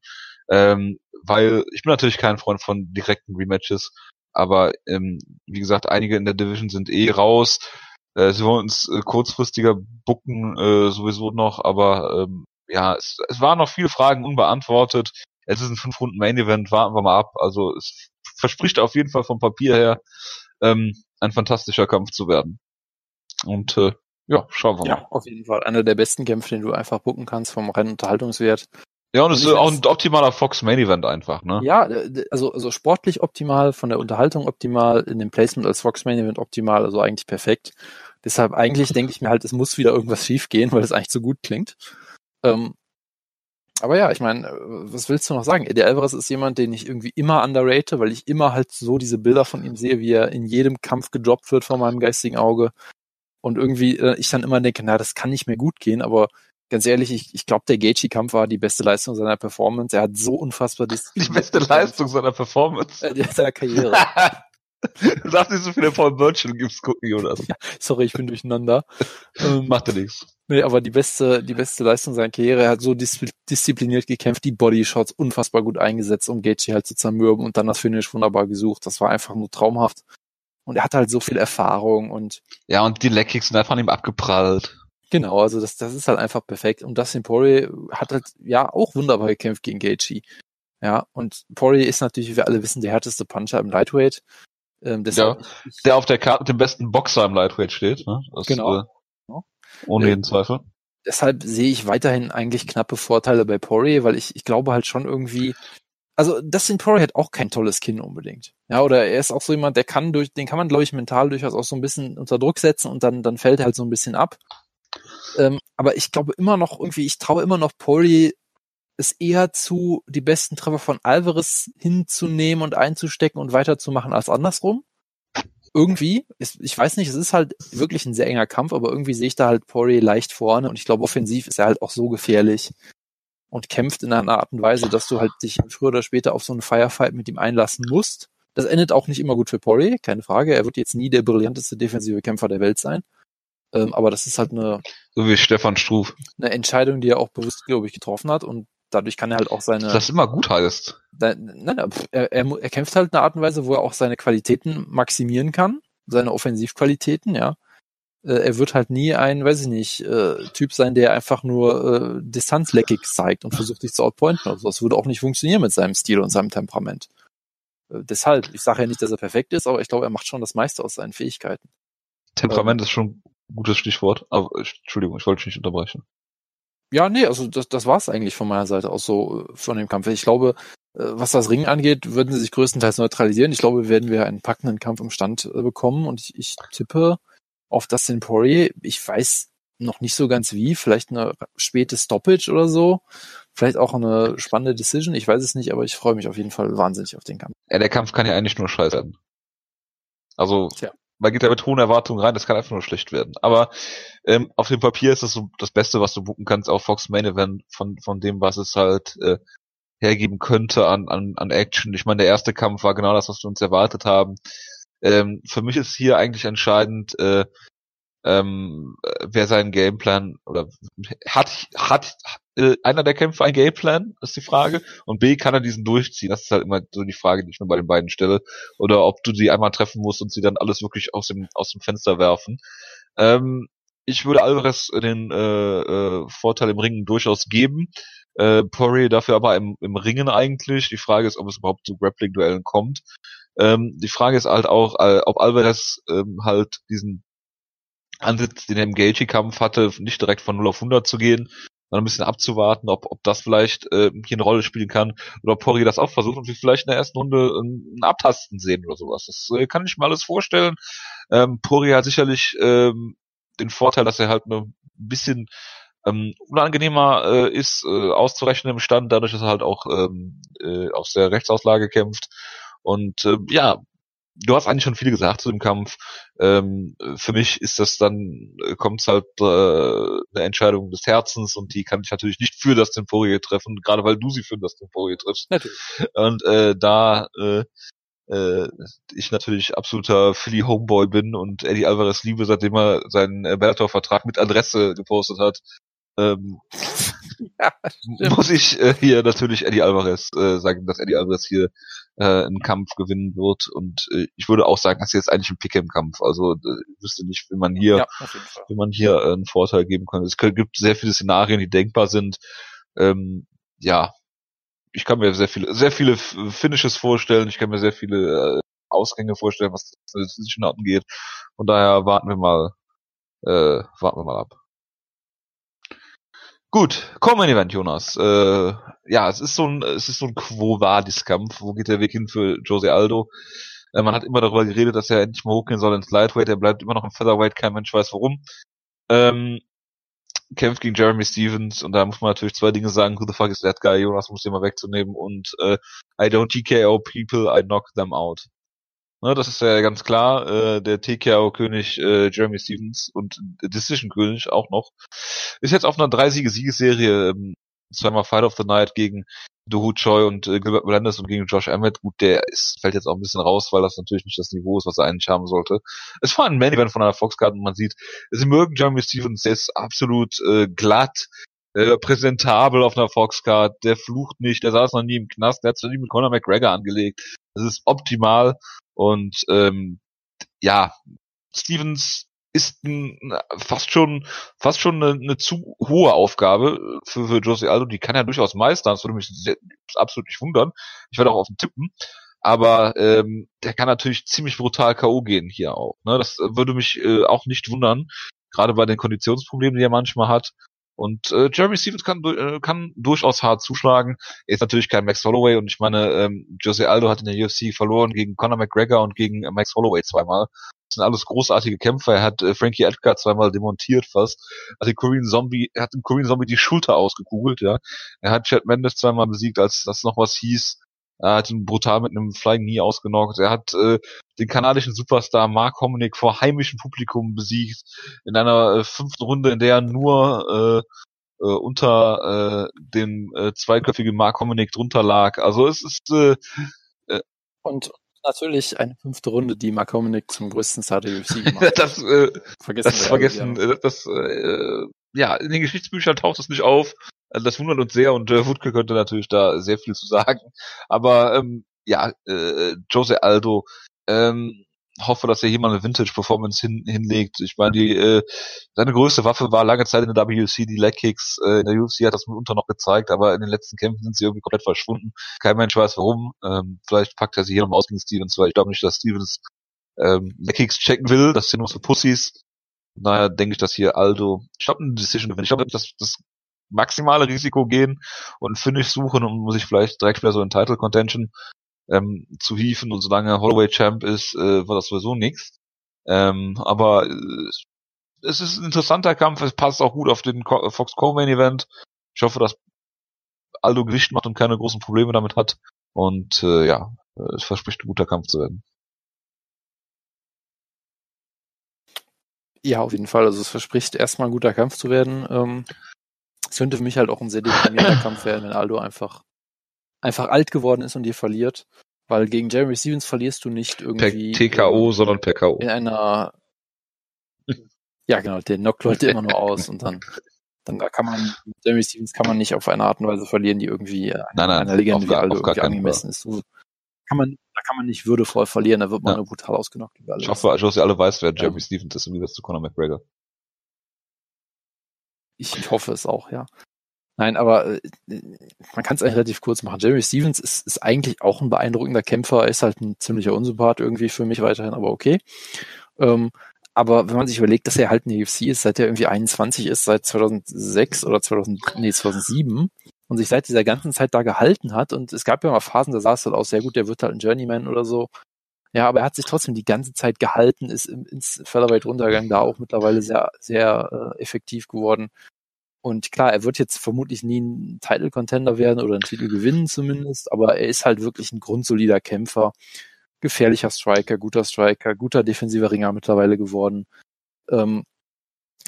Ähm, weil ich bin natürlich kein Freund von direkten Rematches, aber ähm, wie gesagt, einige in der Division sind eh raus. Äh, sie wollen uns äh, kurzfristiger bucken äh, sowieso noch, aber ähm, ja, es, es waren noch viele Fragen unbeantwortet. Es ist ein fünf Runden Main Event, warten wir mal ab. Also es verspricht auf jeden Fall vom Papier her ähm, ein fantastischer Kampf zu werden. Und äh, ja, schauen wir mal. Ja, auf jeden Fall einer der besten Kämpfe, den du einfach bucken kannst vom reinen Unterhaltungswert. Ja, und es ist auch ein optimaler Fox Main Event einfach, ne? Ja, also, also sportlich optimal, von der Unterhaltung optimal, in dem Placement als Fox Main Event optimal, also eigentlich perfekt. Deshalb eigentlich denke ich mir halt, es muss wieder irgendwas schief gehen, weil es eigentlich so gut klingt. Ähm, aber ja, ich meine, was willst du noch sagen? Eddie Alvarez ist jemand, den ich irgendwie immer underrate, weil ich immer halt so diese Bilder von ihm sehe, wie er in jedem Kampf gedroppt wird vor meinem geistigen Auge. Und irgendwie äh, ich dann immer denke, na, das kann nicht mehr gut gehen, aber ganz ehrlich, ich, ich glaube, der Gaethje-Kampf war die beste Leistung seiner Performance. Er hat so unfassbar die beste Leistung seiner Performance äh, seiner Karriere. du darfst nicht so viele Paul Virtual Gifts gucken, Jonas. Ja, sorry, ich bin durcheinander. ähm, Macht ja nichts. Nee, aber die beste, die beste Leistung seiner Karriere. Er hat so dis diszipliniert gekämpft, die Bodyshots unfassbar gut eingesetzt, um Gaethje halt zu zermürben und dann das Finish wunderbar gesucht. Das war einfach nur traumhaft. Und er hat halt so viel Erfahrung und. Ja, und die Leckkicks sind einfach an ihm abgeprallt. Genau, also das, das ist halt einfach perfekt. Und Dustin Poirier hat halt, ja, auch wunderbar gekämpft gegen Gaethje. Ja, und Poirier ist natürlich, wie wir alle wissen, der härteste Puncher im Lightweight. Ähm, ja, der auf der Karte mit dem besten Boxer im Lightweight steht. Ne? Das, genau. Äh, ohne jeden Zweifel. Deshalb sehe ich weiterhin eigentlich knappe Vorteile bei Poirier, weil ich, ich glaube halt schon irgendwie, also Dustin Poirier hat auch kein tolles Kinn unbedingt. Ja, oder er ist auch so jemand, der kann durch, den kann man, glaube ich, mental durchaus auch so ein bisschen unter Druck setzen und dann, dann fällt er halt so ein bisschen ab. Ähm, aber ich glaube immer noch irgendwie, ich traue immer noch Poirier es eher zu, die besten Treffer von Alvarez hinzunehmen und einzustecken und weiterzumachen als andersrum irgendwie, ist, ich weiß nicht, es ist halt wirklich ein sehr enger Kampf, aber irgendwie sehe ich da halt Poirier leicht vorne und ich glaube, offensiv ist er halt auch so gefährlich und kämpft in einer Art und Weise, dass du halt dich früher oder später auf so einen Firefight mit ihm einlassen musst. Das endet auch nicht immer gut für Poirier, keine Frage. Er wird jetzt nie der brillanteste defensive Kämpfer der Welt sein. Ähm, aber das ist halt eine. So wie Stefan Struf. Eine Entscheidung, die er auch bewusst, glaube ich, getroffen hat und dadurch kann er halt auch seine. Das immer gut heißt. Nein, er, er, er kämpft halt in einer Art und Weise, wo er auch seine Qualitäten maximieren kann, seine Offensivqualitäten, ja. Äh, er wird halt nie ein, weiß ich nicht, äh, Typ sein, der einfach nur äh, distanzleckig zeigt und versucht sich zu outpointen oder so. Das würde auch nicht funktionieren mit seinem Stil und seinem Temperament. Äh, deshalb, ich sage ja nicht, dass er perfekt ist, aber ich glaube, er macht schon das meiste aus seinen Fähigkeiten. Temperament ähm, ist schon gutes Stichwort, aber Entschuldigung, ich wollte dich nicht unterbrechen. Ja, nee, also das, das war's eigentlich von meiner Seite aus so äh, von dem Kampf. Ich glaube, äh, was das Ringen angeht, würden sie sich größtenteils neutralisieren. Ich glaube, werden wir einen packenden Kampf im Stand äh, bekommen und ich, ich tippe auf Dustin Poirier. Ich weiß noch nicht so ganz wie, vielleicht eine späte Stoppage oder so, vielleicht auch eine spannende Decision, ich weiß es nicht, aber ich freue mich auf jeden Fall wahnsinnig auf den Kampf. Ja, der Kampf kann ja eigentlich nur scheitern. Also, Tja man geht da mit hohen Erwartungen rein, das kann einfach nur schlecht werden. Aber ähm, auf dem Papier ist das so das Beste, was du buchen kannst, auch Fox Main Event von, von dem, was es halt äh, hergeben könnte an, an, an Action. Ich meine, der erste Kampf war genau das, was wir uns erwartet haben. Ähm, für mich ist hier eigentlich entscheidend, äh, ähm, wer seinen Gameplan oder hat hat äh, einer der Kämpfer einen Gameplan, ist die Frage. Und B, kann er diesen durchziehen? Das ist halt immer so die Frage, die ich mir bei den beiden stelle. Oder ob du sie einmal treffen musst und sie dann alles wirklich aus dem, aus dem Fenster werfen. Ähm, ich würde Alvarez den äh, äh, Vorteil im Ringen durchaus geben. Äh, Poirier dafür aber im, im Ringen eigentlich. Die Frage ist, ob es überhaupt zu Grappling-Duellen kommt. Ähm, die Frage ist halt auch, äh, ob Alvarez ähm, halt diesen Ansatz, den er im Gaethje-Kampf hatte, nicht direkt von 0 auf 100 zu gehen, sondern ein bisschen abzuwarten, ob, ob das vielleicht äh, hier eine Rolle spielen kann oder ob Poirier das auch versucht und wir vielleicht in der ersten Runde ein, ein Abtasten sehen oder sowas. Das äh, kann ich mir alles vorstellen. Ähm, Poirier hat sicherlich ähm, den Vorteil, dass er halt ein bisschen ähm, unangenehmer äh, ist, äh, auszurechnen im Stand, dadurch, dass er halt auch ähm, äh, aus der Rechtsauslage kämpft. Und äh, ja, du hast eigentlich schon viel gesagt zu dem Kampf. Ähm, für mich ist das dann, äh, kommt halt äh, eine Entscheidung des Herzens und die kann ich natürlich nicht für das Temporie treffen, gerade weil du sie für das Temporie triffst. Natürlich. Und äh, da äh, äh, ich natürlich absoluter Philly Homeboy bin und Eddie Alvarez liebe, seitdem er seinen äh, Bellator-Vertrag mit Adresse gepostet hat, ähm, ja, muss ich äh, hier natürlich Eddie Alvarez äh, sagen, dass Eddie Alvarez hier äh, einen Kampf gewinnen wird. Und äh, ich würde auch sagen, das ist jetzt eigentlich ein Pick im Kampf. Also äh, ich wüsste nicht, wie man hier, ja, wie man hier äh, einen Vorteil geben kann. Es gibt sehr viele Szenarien, die denkbar sind. Ähm, ja, ich kann mir sehr viele, sehr viele Finishes vorstellen. Ich kann mir sehr viele äh, Ausgänge vorstellen, was das Decision angeht. Von daher warten wir mal, äh, warten wir mal ab. Gut, Common Event, Jonas. Äh, ja, es ist so ein, es ist so ein Quo Vadis Kampf. Wo geht der Weg hin für Jose Aldo? Äh, man hat immer darüber geredet, dass er endlich mal hochgehen soll ins Lightweight. Er bleibt immer noch im Featherweight. Kein Mensch weiß warum. Ähm, kämpft gegen Jeremy Stevens und da muss man natürlich zwei Dinge sagen. Who the fuck is that guy? Jonas muss den mal wegzunehmen und äh, I don't TKO people, I knock them out. Ne, das ist ja ganz klar. Äh, der TKO-König äh, Jeremy Stevens und Decision-König auch noch. Ist jetzt auf einer Drei-Siege-Siegesserie. Ähm, zweimal Fight of the Night gegen Dohu Choi und äh, Gilbert Melendez und gegen Josh Emmett. Gut, der ist, fällt jetzt auch ein bisschen raus, weil das natürlich nicht das Niveau ist, was er eigentlich haben sollte. Es war ein Main-Event von einer Foxcard und man sieht, sie mögen Jeremy Stevens, der ist absolut äh, glatt, äh, präsentabel auf einer Foxcard, der flucht nicht, der saß noch nie im Knast, der hat sich nie mit Conor McGregor angelegt. Das ist optimal und ähm, ja, Stevens ist ein, fast schon fast schon eine, eine zu hohe Aufgabe für, für Jose Aldo. Die kann er durchaus meistern. Das würde mich sehr, absolut nicht wundern. Ich werde auch auf ihn tippen. Aber ähm, der kann natürlich ziemlich brutal K.O. gehen hier auch. Ne? Das würde mich äh, auch nicht wundern. Gerade bei den Konditionsproblemen, die er manchmal hat. Und äh, Jeremy Stevens kann, äh, kann durchaus hart zuschlagen. Er ist natürlich kein Max Holloway und ich meine, ähm, Jose Aldo hat in der UFC verloren gegen Conor McGregor und gegen äh, Max Holloway zweimal. Das sind alles großartige Kämpfer. Er hat äh, Frankie Edgar zweimal demontiert fast. Hat den Korean Zombie, er hat dem Korean Zombie die Schulter ausgekugelt, ja. Er hat Chad Mendes zweimal besiegt, als das noch was hieß. Er hat ihn brutal mit einem Flying Knee ausgenockt. Er hat äh, den kanadischen Superstar Mark Hominick vor heimischem Publikum besiegt in einer äh, fünften Runde, in der er nur äh, äh, unter äh, dem äh, zweiköpfigen Mark Hominick drunter lag. Also es ist äh, äh, und natürlich eine fünfte Runde, die Mark Hominick zum größten Star der UFC gemacht hat. das äh, vergessen das vergessen, äh, das äh, ja in den Geschichtsbüchern taucht es nicht auf. Also das wundert uns sehr und äh, Wutke könnte natürlich da sehr viel zu sagen. Aber ähm, ja, äh, Jose Aldo, ähm, hoffe, dass er hier mal eine Vintage-Performance hin, hinlegt. Ich meine, die, äh, seine größte Waffe war lange Zeit in der WC die Leg Kicks. Äh, in der UFC hat das mitunter noch gezeigt, aber in den letzten Kämpfen sind sie irgendwie komplett verschwunden. Kein Mensch weiß warum. Ähm, vielleicht packt er sie hier nochmal aus gegen Stevens, weil ich glaube nicht, dass Stevens ähm, Leg Kicks checken will. Das sind nur so Pussys. Naja, denke ich, dass hier Aldo, ich glaube, eine Decision gewinnt. Ich glaube, dass das maximale Risiko gehen und Finish suchen und muss ich vielleicht direkt wieder so in Title Contention ähm, zu hieven und solange Holloway Champ ist, äh, war das sowieso nichts. Ähm, aber äh, es ist ein interessanter Kampf, es passt auch gut auf den Co Fox Co-Main Event. Ich hoffe, dass Aldo Gewicht macht und keine großen Probleme damit hat. Und äh, ja, es verspricht ein guter Kampf zu werden. Ja, auf jeden Fall. Also es verspricht erstmal ein guter Kampf zu werden. Ähm, es könnte für mich halt auch ein sehr deprimierender Kampf werden, wenn Aldo einfach, einfach alt geworden ist und dir verliert. Weil gegen Jeremy Stevens verlierst du nicht irgendwie. Per TKO, in, sondern per K.O. In einer, ja genau, der knockt Leute immer nur aus und dann, dann da kann man, Jeremy Stevens kann man nicht auf eine Art und Weise verlieren, die irgendwie nein, nein, einer Legende wie Aldo irgendwie angemessen ist. So, kann man, da kann man nicht würdevoll verlieren, da wird man ja. nur brutal ausgenockt. Ich hoffe, Josie alle weiß, wer Jeremy ja. Stevens ist wie das zu Conor McGregor. Ich, hoffe es auch, ja. Nein, aber äh, man kann es eigentlich relativ kurz machen. Jeremy Stevens ist, ist eigentlich auch ein beeindruckender Kämpfer, er ist halt ein ziemlicher Unsympath irgendwie für mich weiterhin, aber okay. Ähm, aber wenn man sich überlegt, dass er halt in der UFC ist, seit er irgendwie 21 ist, seit 2006 oder 2000, nee, 2007 und sich seit dieser ganzen Zeit da gehalten hat und es gab ja mal Phasen, da sah es halt aus, sehr gut, der wird halt ein Journeyman oder so. Ja, aber er hat sich trotzdem die ganze Zeit gehalten, ist ins Featherweight runtergegangen, da auch mittlerweile sehr, sehr äh, effektiv geworden. Und klar, er wird jetzt vermutlich nie ein Title Contender werden oder einen Titel gewinnen zumindest, aber er ist halt wirklich ein grundsolider Kämpfer, gefährlicher Striker, guter Striker, guter defensiver Ringer mittlerweile geworden. Ähm,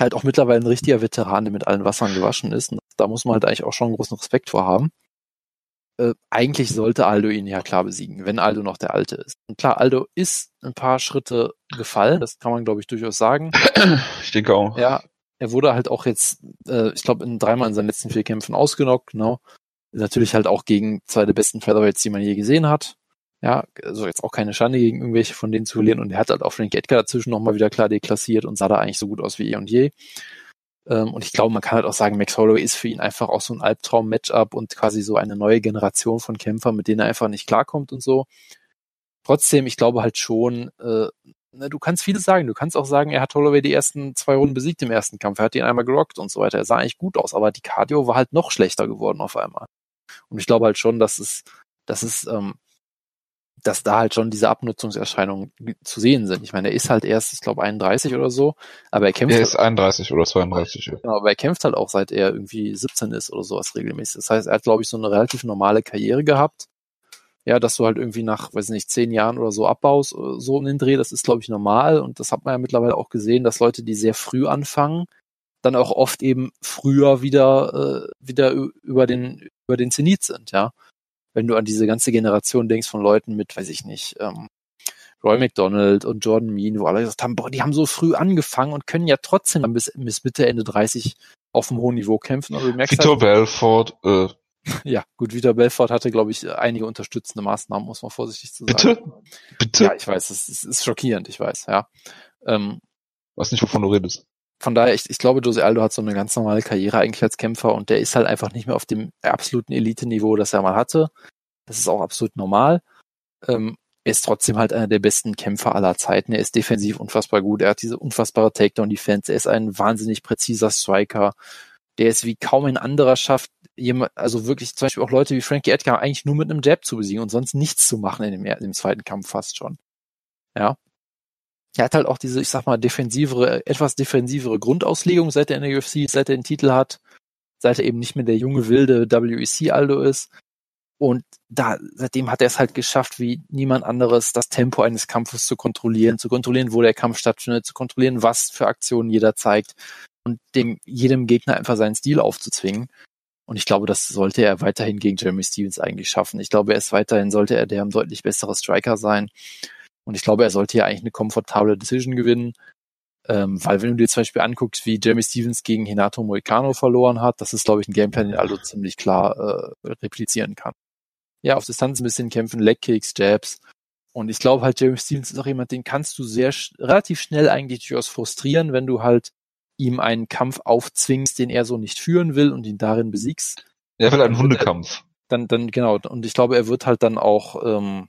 halt auch mittlerweile ein richtiger Veteran, der mit allen Wassern gewaschen ist. Und da muss man halt eigentlich auch schon großen Respekt vor haben. Äh, eigentlich sollte Aldo ihn ja klar besiegen, wenn Aldo noch der Alte ist. Und klar, Aldo ist ein paar Schritte gefallen, das kann man glaube ich durchaus sagen. Ich denke auch. Ja, er wurde halt auch jetzt, äh, ich glaube, in dreimal in seinen letzten vier Kämpfen ausgenockt, genau. Natürlich halt auch gegen zwei der besten Featherweights, die man je gesehen hat. Ja, also jetzt auch keine Schande gegen irgendwelche von denen zu verlieren. Und er hat halt auch Frank Edgar dazwischen nochmal wieder klar deklassiert und sah da eigentlich so gut aus wie eh und je. Ähm, und ich glaube, man kann halt auch sagen, Max Holloway ist für ihn einfach auch so ein Albtraum-Matchup und quasi so eine neue Generation von Kämpfern, mit denen er einfach nicht klarkommt und so. Trotzdem, ich glaube halt schon, äh, ne, du kannst vieles sagen. Du kannst auch sagen, er hat Holloway die ersten zwei Runden besiegt im ersten Kampf. Er hat ihn einmal gerockt und so weiter. Er sah eigentlich gut aus, aber die Cardio war halt noch schlechter geworden auf einmal. Und ich glaube halt schon, dass es, dass es ähm, dass da halt schon diese Abnutzungserscheinungen zu sehen sind. Ich meine, er ist halt erst, ich glaube, 31 oder so, aber er kämpft. Er halt, ist 31 oder 32. Ja. Genau, aber er kämpft halt auch seit er irgendwie 17 ist oder sowas regelmäßig. Das heißt, er hat, glaube ich, so eine relativ normale Karriere gehabt. Ja, dass du halt irgendwie nach, weiß nicht, zehn Jahren oder so abbaust, äh, so um den Dreh, das ist, glaube ich, normal. Und das hat man ja mittlerweile auch gesehen, dass Leute, die sehr früh anfangen, dann auch oft eben früher wieder, äh, wieder über den, über den Zenit sind, ja. Wenn du an diese ganze Generation denkst von Leuten mit, weiß ich nicht, ähm, Roy McDonald und Jordan Mean, wo alle gesagt haben, boah, die haben so früh angefangen und können ja trotzdem bis, bis Mitte, Ende 30 auf einem hohen Niveau kämpfen. Aber du merkst Vitor halt, Belfort, äh. Ja, gut, Vitor Belfort hatte, glaube ich, einige unterstützende Maßnahmen, muss man vorsichtig zu sagen. Bitte? Bitte? Ja, ich weiß, es ist, ist schockierend, ich weiß, ja. Ähm, weiß nicht, wovon du redest. Von daher, ich, ich glaube, Jose Aldo hat so eine ganz normale Karriere eigentlich als Kämpfer und der ist halt einfach nicht mehr auf dem absoluten Elite-Niveau, das er mal hatte. Das ist auch absolut normal. Ähm, er ist trotzdem halt einer der besten Kämpfer aller Zeiten. Er ist defensiv unfassbar gut. Er hat diese unfassbare Takedown-Defense. Er ist ein wahnsinnig präziser Striker. Der ist wie kaum ein anderer schafft, jemand, also wirklich zum Beispiel auch Leute wie Frankie Edgar eigentlich nur mit einem Jab zu besiegen und sonst nichts zu machen in dem, dem zweiten Kampf fast schon. Ja. Er hat halt auch diese, ich sag mal, defensivere, etwas defensivere Grundauslegung, seit er in der UFC, seit er den Titel hat, seit er eben nicht mehr der junge wilde WEC Aldo ist. Und da, seitdem hat er es halt geschafft, wie niemand anderes, das Tempo eines Kampfes zu kontrollieren, zu kontrollieren, wo der Kampf stattfindet, zu kontrollieren, was für Aktionen jeder zeigt und dem, jedem Gegner einfach seinen Stil aufzuzwingen. Und ich glaube, das sollte er weiterhin gegen Jeremy Stevens eigentlich schaffen. Ich glaube, er ist weiterhin, sollte er der deutlich bessere Striker sein. Und ich glaube, er sollte ja eigentlich eine komfortable Decision gewinnen. Ähm, weil wenn du dir zum Beispiel anguckst, wie Jeremy Stevens gegen Hinato Moicano verloren hat, das ist, glaube ich, ein Gameplan, den Aldo ziemlich klar äh, replizieren kann ja, auf Distanz ein bisschen kämpfen, Legkicks, Jabs. Und ich glaube halt, Jeremy Stevens ist auch jemand, den kannst du sehr relativ schnell eigentlich durchaus frustrieren, wenn du halt ihm einen Kampf aufzwingst, den er so nicht führen will und ihn darin besiegst. Er will einen Hundekampf. Dann, dann, genau. Und ich glaube, er wird halt dann auch ähm,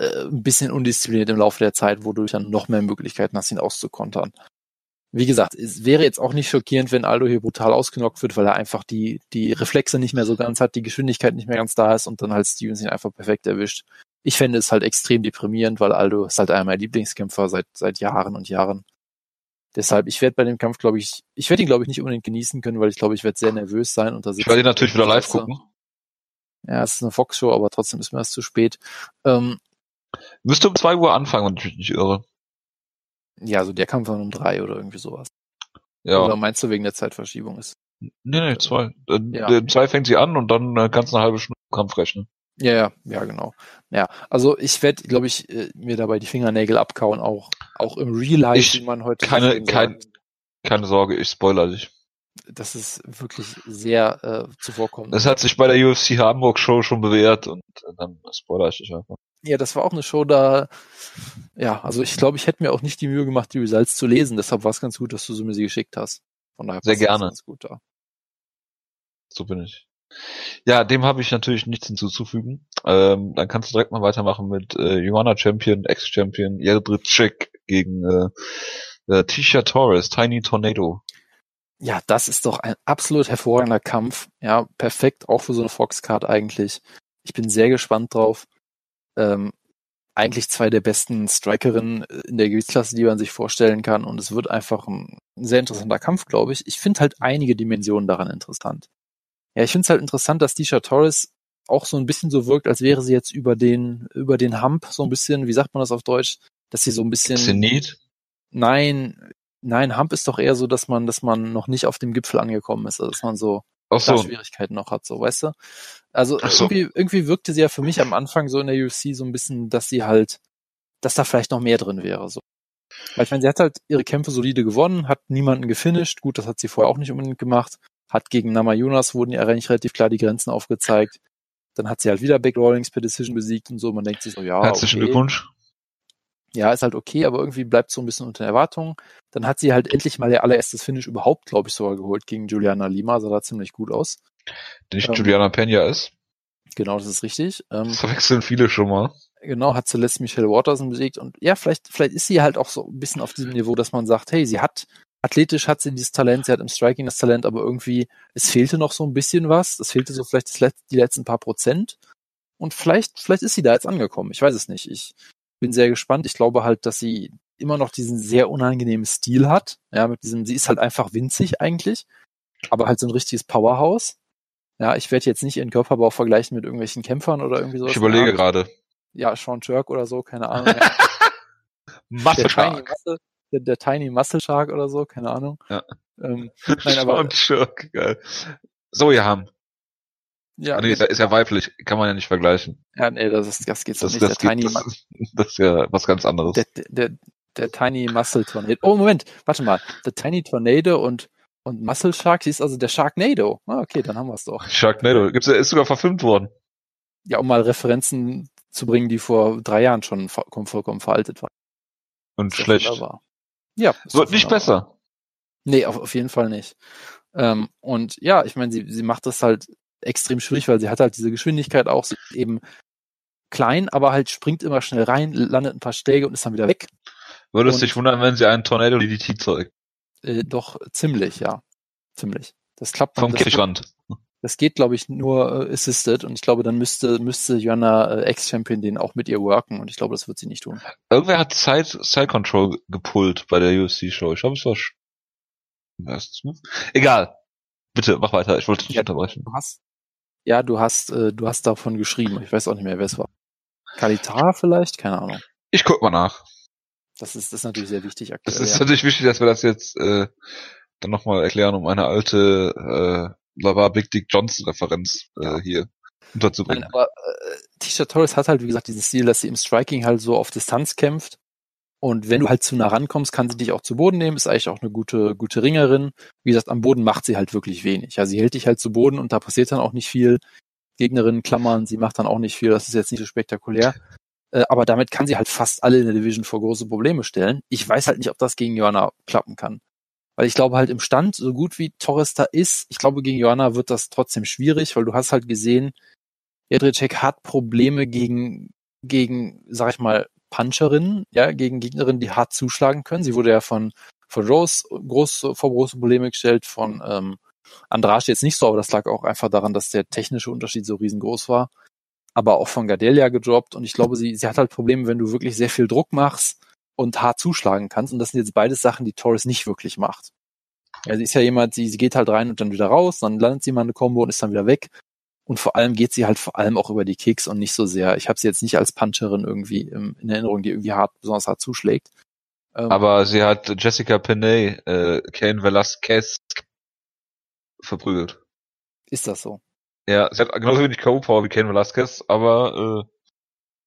äh, ein bisschen undiszipliniert im Laufe der Zeit, wodurch dann noch mehr Möglichkeiten hast, ihn auszukontern wie gesagt, es wäre jetzt auch nicht schockierend, wenn Aldo hier brutal ausgenockt wird, weil er einfach die, die Reflexe nicht mehr so ganz hat, die Geschwindigkeit nicht mehr ganz da ist und dann halt Stevens ihn einfach perfekt erwischt. Ich fände es halt extrem deprimierend, weil Aldo ist halt einer meiner Lieblingskämpfer seit, seit Jahren und Jahren. Deshalb, ich werde bei dem Kampf, glaube ich, ich werde ihn, glaube ich, nicht unbedingt genießen können, weil ich glaube, ich werde sehr nervös sein. Und da ich werde ihn natürlich wieder live gucken. Ja, es ist eine Fox-Show, aber trotzdem ist mir das zu spät. Ähm, Müsste um zwei Uhr anfangen, wenn ich mich nicht irre. Ja, also der Kampf war um drei oder irgendwie sowas. Ja. Oder meinst du wegen der Zeitverschiebung ist? Nee, nee, zwei. Äh, ja. Zwei fängt sie an und dann äh, kannst du eine halbe Stunde Kampf rechnen. Ja, ja, ja, genau. Ja, also ich werde, glaube ich, äh, mir dabei die Fingernägel abkauen, auch, auch im Real Life, ich, wie man heute keine, kein, keine Sorge, ich spoiler dich. Das ist wirklich sehr äh, zuvorkommend. Das hat sich bei der UFC Hamburg Show schon bewährt und äh, dann spoiler ich dich einfach. Ja, das war auch eine Show, da, ja, also ich glaube, ich hätte mir auch nicht die Mühe gemacht, die Results zu lesen. Deshalb war es ganz gut, dass du so mir sie geschickt hast. Von daher Sehr gerne. Ganz gut da. So bin ich. Ja, dem habe ich natürlich nichts hinzuzufügen. Ähm, dann kannst du direkt mal weitermachen mit äh, Joanna Champion, Ex-Champion, Jeldrit gegen äh, äh, Tisha Torres, Tiny Tornado. Ja, das ist doch ein absolut hervorragender Kampf. Ja, perfekt, auch für so eine Fox-Card eigentlich. Ich bin sehr gespannt drauf ähm, eigentlich zwei der besten Strikerinnen in der Gewichtsklasse, die man sich vorstellen kann. Und es wird einfach ein sehr interessanter Kampf, glaube ich. Ich finde halt einige Dimensionen daran interessant. Ja, ich finde es halt interessant, dass Tisha Torres auch so ein bisschen so wirkt, als wäre sie jetzt über den, über den Hump so ein bisschen, wie sagt man das auf Deutsch, dass sie so ein bisschen. Zenit? Nein, nein, Hump ist doch eher so, dass man, dass man noch nicht auf dem Gipfel angekommen ist, also dass man so, so. Schwierigkeiten noch hat, so, weißt du? Also so. irgendwie, irgendwie wirkte sie ja für mich am Anfang so in der UFC so ein bisschen, dass sie halt, dass da vielleicht noch mehr drin wäre. So. Weil ich meine, sie hat halt ihre Kämpfe solide gewonnen, hat niemanden gefinisht. Gut, das hat sie vorher auch nicht unbedingt gemacht. Hat gegen Nama Jonas wurden ihr eigentlich relativ klar die Grenzen aufgezeigt. Dann hat sie halt wieder Back Rollings per Decision besiegt und so. Man denkt sich so, ja. Herzlichen okay. Glückwunsch. Ja, ist halt okay, aber irgendwie bleibt so ein bisschen unter Erwartungen. Dann hat sie halt endlich mal ihr allererstes Finish überhaupt, glaube ich, sogar geholt gegen Juliana Lima. Sah da ziemlich gut aus. Die nicht ähm, Juliana Pena ist. Genau, das ist richtig. Ähm, das verwechseln viele schon mal. Genau, hat zuletzt Michelle Watterson besiegt und ja, vielleicht, vielleicht ist sie halt auch so ein bisschen auf diesem Niveau, dass man sagt, hey, sie hat, athletisch hat sie dieses Talent, sie hat im Striking das Talent, aber irgendwie, es fehlte noch so ein bisschen was, es fehlte so vielleicht das Let die letzten paar Prozent und vielleicht, vielleicht ist sie da jetzt angekommen, ich weiß es nicht, ich bin sehr gespannt, ich glaube halt, dass sie immer noch diesen sehr unangenehmen Stil hat, ja, mit diesem, sie ist halt einfach winzig eigentlich, aber halt so ein richtiges Powerhouse Ja, ich werde jetzt nicht ihren Körperbau vergleichen mit irgendwelchen Kämpfern oder irgendwie so. Ich überlege gerade. Ja, Sean Jerk oder so, keine Ahnung. Ja. Muscle der, Shark. Tiny Muscle, der, der Tiny Muscle Shark oder so, keine Ahnung. Ja. Ähm, nein, aber, Sean Jerk, geil. So, ihr haben. Ja, Ah, nee, ist, ja- ist ja weiblich, kann man ja nicht vergleichen. ja, nee, das ist, das geht so Das, nicht. das, der geht, Tiny, das, ist, das ist ja was ganz anderes. der, der, der, Tiny Muscle Tornado. Oh, Moment, warte mal. Der Tiny Tornado und, und Muscle Shark, sie ist also der Sharknado. Ah, okay, dann haben wir es doch. Sharknado, gibt's, ist sogar verfilmt worden. Ja, um mal Referenzen zu bringen, die vor drei Jahren schon vo- vollkommen veraltet waren. Und schlecht. wunderbar. Ja. Wird nicht wunderbar. besser. Nee, auf, auf jeden Fall nicht. Ähm, und ja, ich meine, sie, sie macht das halt extrem schwierig, weil sie hat halt diese Geschwindigkeit auch, sie ist eben klein, aber halt springt immer schnell rein, landet ein paar Schläge und ist dann wieder weg. Würde es dich wundern, wenn sie einen Tornado DDT zeugt. Äh, doch ziemlich, ja. Ziemlich. Das klappt Vom Kirchrand. das geht, glaube ich, nur äh, assisted und ich glaube, dann müsste, müsste Joanna äh, Ex-Champion den auch mit ihr worken und ich glaube, das wird sie nicht tun. Irgendwer hat Side, Side Control gepullt bei der UFC-Show. Ich glaube, es war. Was? Egal. Bitte, mach weiter. Ich wollte dich nicht Ja. unterbrechen. Du hast, ja, du hast, äh, du hast davon geschrieben. Ich weiß auch nicht mehr, wer es war. Kalitar vielleicht? Keine Ahnung. Ich guck mal nach. Das ist, das ist natürlich sehr wichtig aktuell. Es ist ja. natürlich wichtig, dass wir das jetzt äh, dann nochmal erklären, um eine alte äh, Lavar Big Dick Johnson Referenz äh, Ja. hier Nein, unterzubringen. aber äh, Tisha Torres hat halt, wie gesagt, diesen Stil, dass sie im Striking halt so auf Distanz kämpft. Und wenn du halt zu nah rankommst, kann sie dich auch zu Boden nehmen, ist eigentlich auch eine gute, gute Ringerin. Wie gesagt, am Boden macht sie halt wirklich wenig. Ja, sie hält dich halt zu Boden und da passiert dann auch nicht viel. Gegnerinnen klammern, sie macht dann auch nicht viel, das ist jetzt nicht so spektakulär. Äh, aber damit kann sie halt fast alle in der Division vor große Probleme stellen. Ich weiß halt nicht, ob das gegen Joanna klappen kann. Weil ich glaube halt im Stand, so gut wie Torres da ist, ich glaube gegen Joanna wird das trotzdem schwierig, weil du hast halt gesehen, Jedrzejczyk hat Probleme gegen, gegen, sag ich mal, Puncherinnen, ja, gegen Gegnerinnen, die hart zuschlagen können. Sie wurde ja von, von Rose groß, vor große Probleme gestellt, von ähm, Andrade jetzt nicht so, aber das lag auch einfach daran, dass der technische Unterschied so riesengroß war. Aber auch von Gardelia gedroppt und ich glaube, sie, sie hat halt Probleme, wenn du wirklich sehr viel Druck machst und hart zuschlagen kannst. Und das sind jetzt beides Sachen, die Torres nicht wirklich macht. Ja, sie ist ja jemand, sie, sie geht halt rein und dann wieder raus, dann landet sie mal eine Combo und ist dann wieder weg. Und vor allem geht sie halt vor allem auch über die Kicks und nicht so sehr. Ich habe sie jetzt nicht als Puncherin irgendwie im, in Erinnerung, die irgendwie hart, besonders hart zuschlägt. Ähm, Aber sie hat Jessica Penney, äh, Kane Velasquez verprügelt. ist das so? Ja, sie hat genauso wenig K.O.-Power wie Kane Velasquez, aber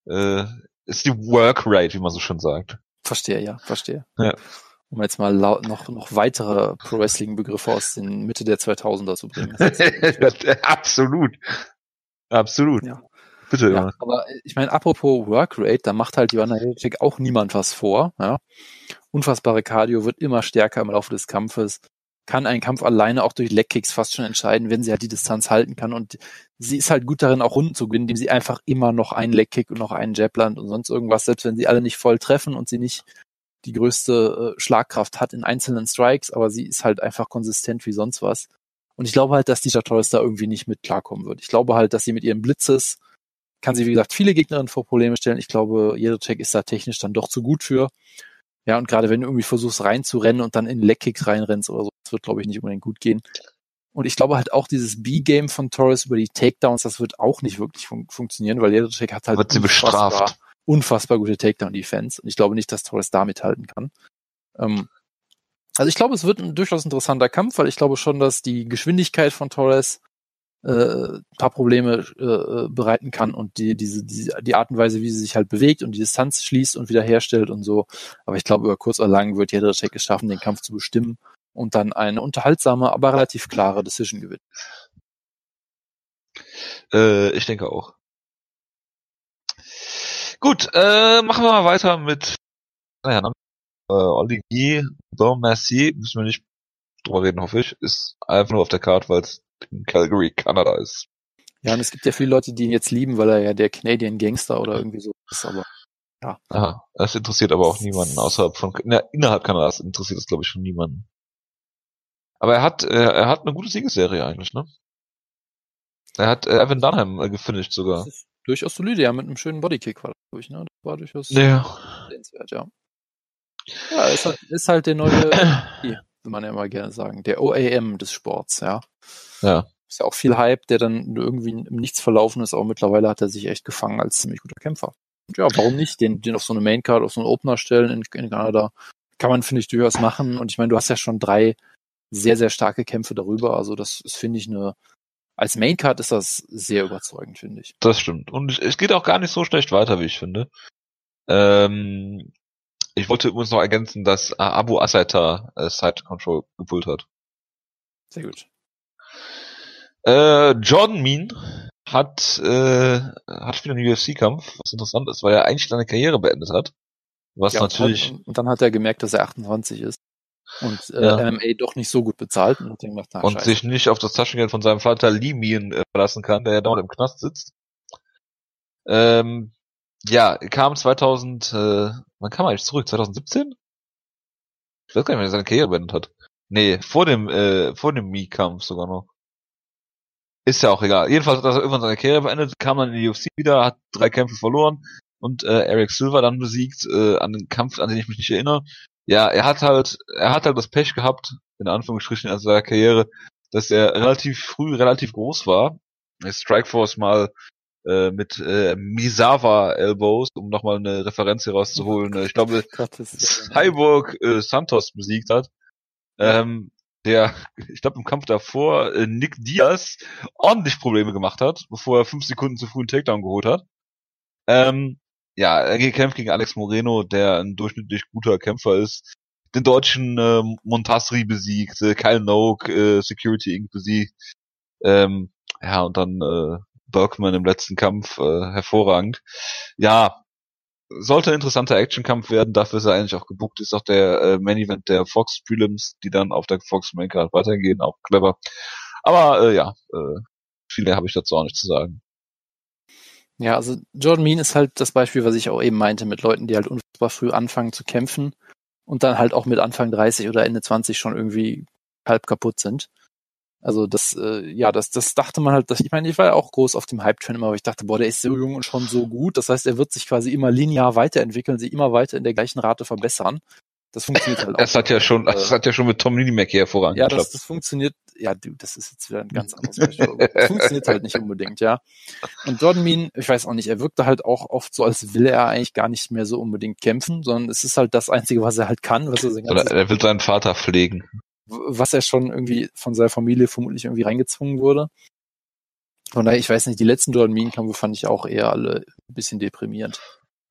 äh, äh, ist die Work Rate, wie man so schön sagt. Verstehe, ja, verstehe. Ja. Um jetzt mal noch, noch weitere Pro-Wrestling-Begriffe aus den Mitte der 2000er zu bringen. Absolut. Absolut. Ja. Bitte, Ja, aber ich meine, apropos Workrate, da macht halt Joanna Jędrzejczyk auch niemand was vor. Ja. Unfassbare Cardio, wird immer stärker im Laufe des Kampfes, kann einen Kampf alleine auch durch Legkicks fast schon entscheiden, wenn sie halt die Distanz halten kann. Und sie ist halt gut darin, auch Runden zu gewinnen, indem sie einfach immer noch einen Legkick und noch einen Jabland und sonst irgendwas, selbst wenn sie alle nicht voll treffen und sie nicht die größte äh, Schlagkraft hat in einzelnen Strikes, aber sie ist halt einfach konsistent wie sonst was. Und ich glaube halt, dass Tisha Torres da irgendwie nicht mit klarkommen wird. Ich glaube halt, dass sie mit ihren Blitzes kann sie, wie gesagt, viele Gegnerinnen vor Probleme stellen. Ich glaube, Jedrzejczyk ist da technisch dann doch zu gut für. Ja, und gerade wenn du irgendwie versuchst reinzurennen und dann in Leckkicks reinrennst oder so, das wird, glaube ich, nicht unbedingt gut gehen. Und ich glaube halt auch dieses B-Game von Torres über die Takedowns, das wird auch nicht wirklich fun funktionieren, weil Jedrzejczyk hat halt Wird sie bestraft. Unfassbar gute Takedown-Defense. Und ich glaube nicht, dass Torres da mithalten kann. Ähm, also ich glaube, es wird ein durchaus interessanter Kampf, weil ich glaube schon, dass die Geschwindigkeit von Torres äh, ein paar Probleme äh, bereiten kann und die, diese, diese, die Art und Weise, wie sie sich halt bewegt und die Distanz schließt und wiederherstellt und so. Aber ich glaube, über kurz oder lang wird Jedrzejczyk es schaffen, den Kampf zu bestimmen und dann eine unterhaltsame, aber relativ klare Decision gewinnen. Äh, ich denke auch. Gut, äh, machen wir mal weiter mit, naja, dann, äh, Olivier Merci, müssen wir nicht drüber reden, hoffe ich, ist einfach nur auf der Karte, weil es in Calgary, Kanada ist. Ja, und es gibt ja viele Leute, die ihn jetzt lieben, weil er ja der Canadian Gangster oder irgendwie so ist, aber Aha, das interessiert aber auch niemanden außerhalb von, na, innerhalb Kanadas interessiert es glaube ich schon niemanden. Aber er hat, äh, er hat eine gute Siegesserie eigentlich, ne? Er hat äh, Evan Dunham äh, gefinisht sogar. das ist durchaus solide, ja, mit einem schönen Bodykick war das, glaube ich, ne? Das war durchaus Ja. sehenswert, ja. Ja, ist halt, ist halt der neue, wie man ja immer gerne sagen, der OAM des Sports, ja. Ja. ist ja auch viel Hype, der dann irgendwie im Nichts verlaufen ist, aber mittlerweile hat er sich echt gefangen als ziemlich guter Kämpfer. Und ja, warum nicht? Den, den auf so eine Maincard, auf so einen Opener stellen in, in Kanada. Kann man, finde ich, durchaus machen. Und ich meine, du hast ja schon drei sehr, sehr starke Kämpfe darüber. Also das ist, finde ich, eine, als Maincard ist das sehr überzeugend, finde ich. Das stimmt. Und es geht auch gar nicht so schlecht weiter, wie ich finde. Ähm, ich wollte übrigens noch ergänzen, dass Abu Asaita äh, Side Control gepult hat. Sehr gut. Äh, Jordan Mean hat, äh, hat wieder einen UFC-Kampf, was interessant ist, weil er eigentlich seine Karriere beendet hat. Was ja, natürlich. Und, und dann hat er gemerkt, dass er 28 ist und äh, ja. MMA doch nicht so gut bezahlt und, gedacht, na, und sich nicht auf das Taschengeld von seinem Vater Lee Mean äh, verlassen kann, der ja dort im Knast sitzt. Ähm, ja, kam 2000, äh, wann kam er eigentlich zurück? 2017? Ich weiß gar nicht, wann er seine Karriere beendet hat. Nee, vor dem, äh, vor dem Mii-Kampf sogar noch. Ist ja auch egal. Jedenfalls hat er irgendwann seine Karriere beendet, kam dann in die UFC wieder, hat drei Kämpfe verloren und äh, Eric Silver dann besiegt, äh, an den Kampf, an den ich mich nicht erinnere. Ja, er hat halt, er hat halt das Pech gehabt, in Anführungsstrichen, an seiner Karriere, dass er relativ früh relativ groß war. Strikeforce mal äh, mit äh, Misawa Elbows, um nochmal eine Referenz hier rauszuholen. Oh ich glaube, Cyborg äh, Santos besiegt hat. Ähm, der, ich glaube, im Kampf davor äh, Nick Diaz ordentlich Probleme gemacht hat, bevor er fünf Sekunden zu früh einen Takedown geholt hat. Ähm, ja, er gekämpft gegen Alex Moreno, der ein durchschnittlich guter Kämpfer ist. Den deutschen äh, Montasri besiegt, äh, Kyle Noak, äh, Security Inc. besiegt. Ähm, ja, und dann äh, Berkman im letzten Kampf äh, hervorragend. Ja, sollte ein interessanter Actionkampf werden, dafür ist er eigentlich auch gebucht, ist auch der äh, Main Event der Fox Prelims, die dann auf der Fox Main Card weitergehen, auch clever. Aber äh, ja, äh, viel mehr habe ich dazu auch nicht zu sagen. Ja, also Jordan Mean ist halt das Beispiel, was ich auch eben meinte, mit Leuten, die halt unfassbar früh anfangen zu kämpfen und dann halt auch mit Anfang 30 oder Ende 20 schon irgendwie halb kaputt sind. Also das, äh, ja, das, das dachte man halt, dass, ich meine, ich war ja auch groß auf dem Hype-Train immer, aber ich dachte, boah, der ist so jung und schon so gut. Das heißt, er wird sich quasi immer linear weiterentwickeln, sich immer weiter in der gleichen Rate verbessern. Das funktioniert halt auch. Das hat ja schon, das hat ja schon mit Tom Linimac hier hervorragend Ja, das, das funktioniert, ja, du, das ist jetzt wieder ein ganz anderes Beispiel. das funktioniert halt nicht unbedingt, ja. Und Jordan Mean, ich weiß auch nicht, er wirkte halt auch oft so, als will er eigentlich gar nicht mehr so unbedingt kämpfen, sondern es ist halt das Einzige, was er halt kann. Was er, Oder er will seinen Vater pflegen was er schon irgendwie von seiner Familie vermutlich irgendwie reingezwungen wurde. Von daher, ich weiß nicht, die letzten Jordan Mean Kämpfe fand ich auch eher alle ein bisschen deprimierend.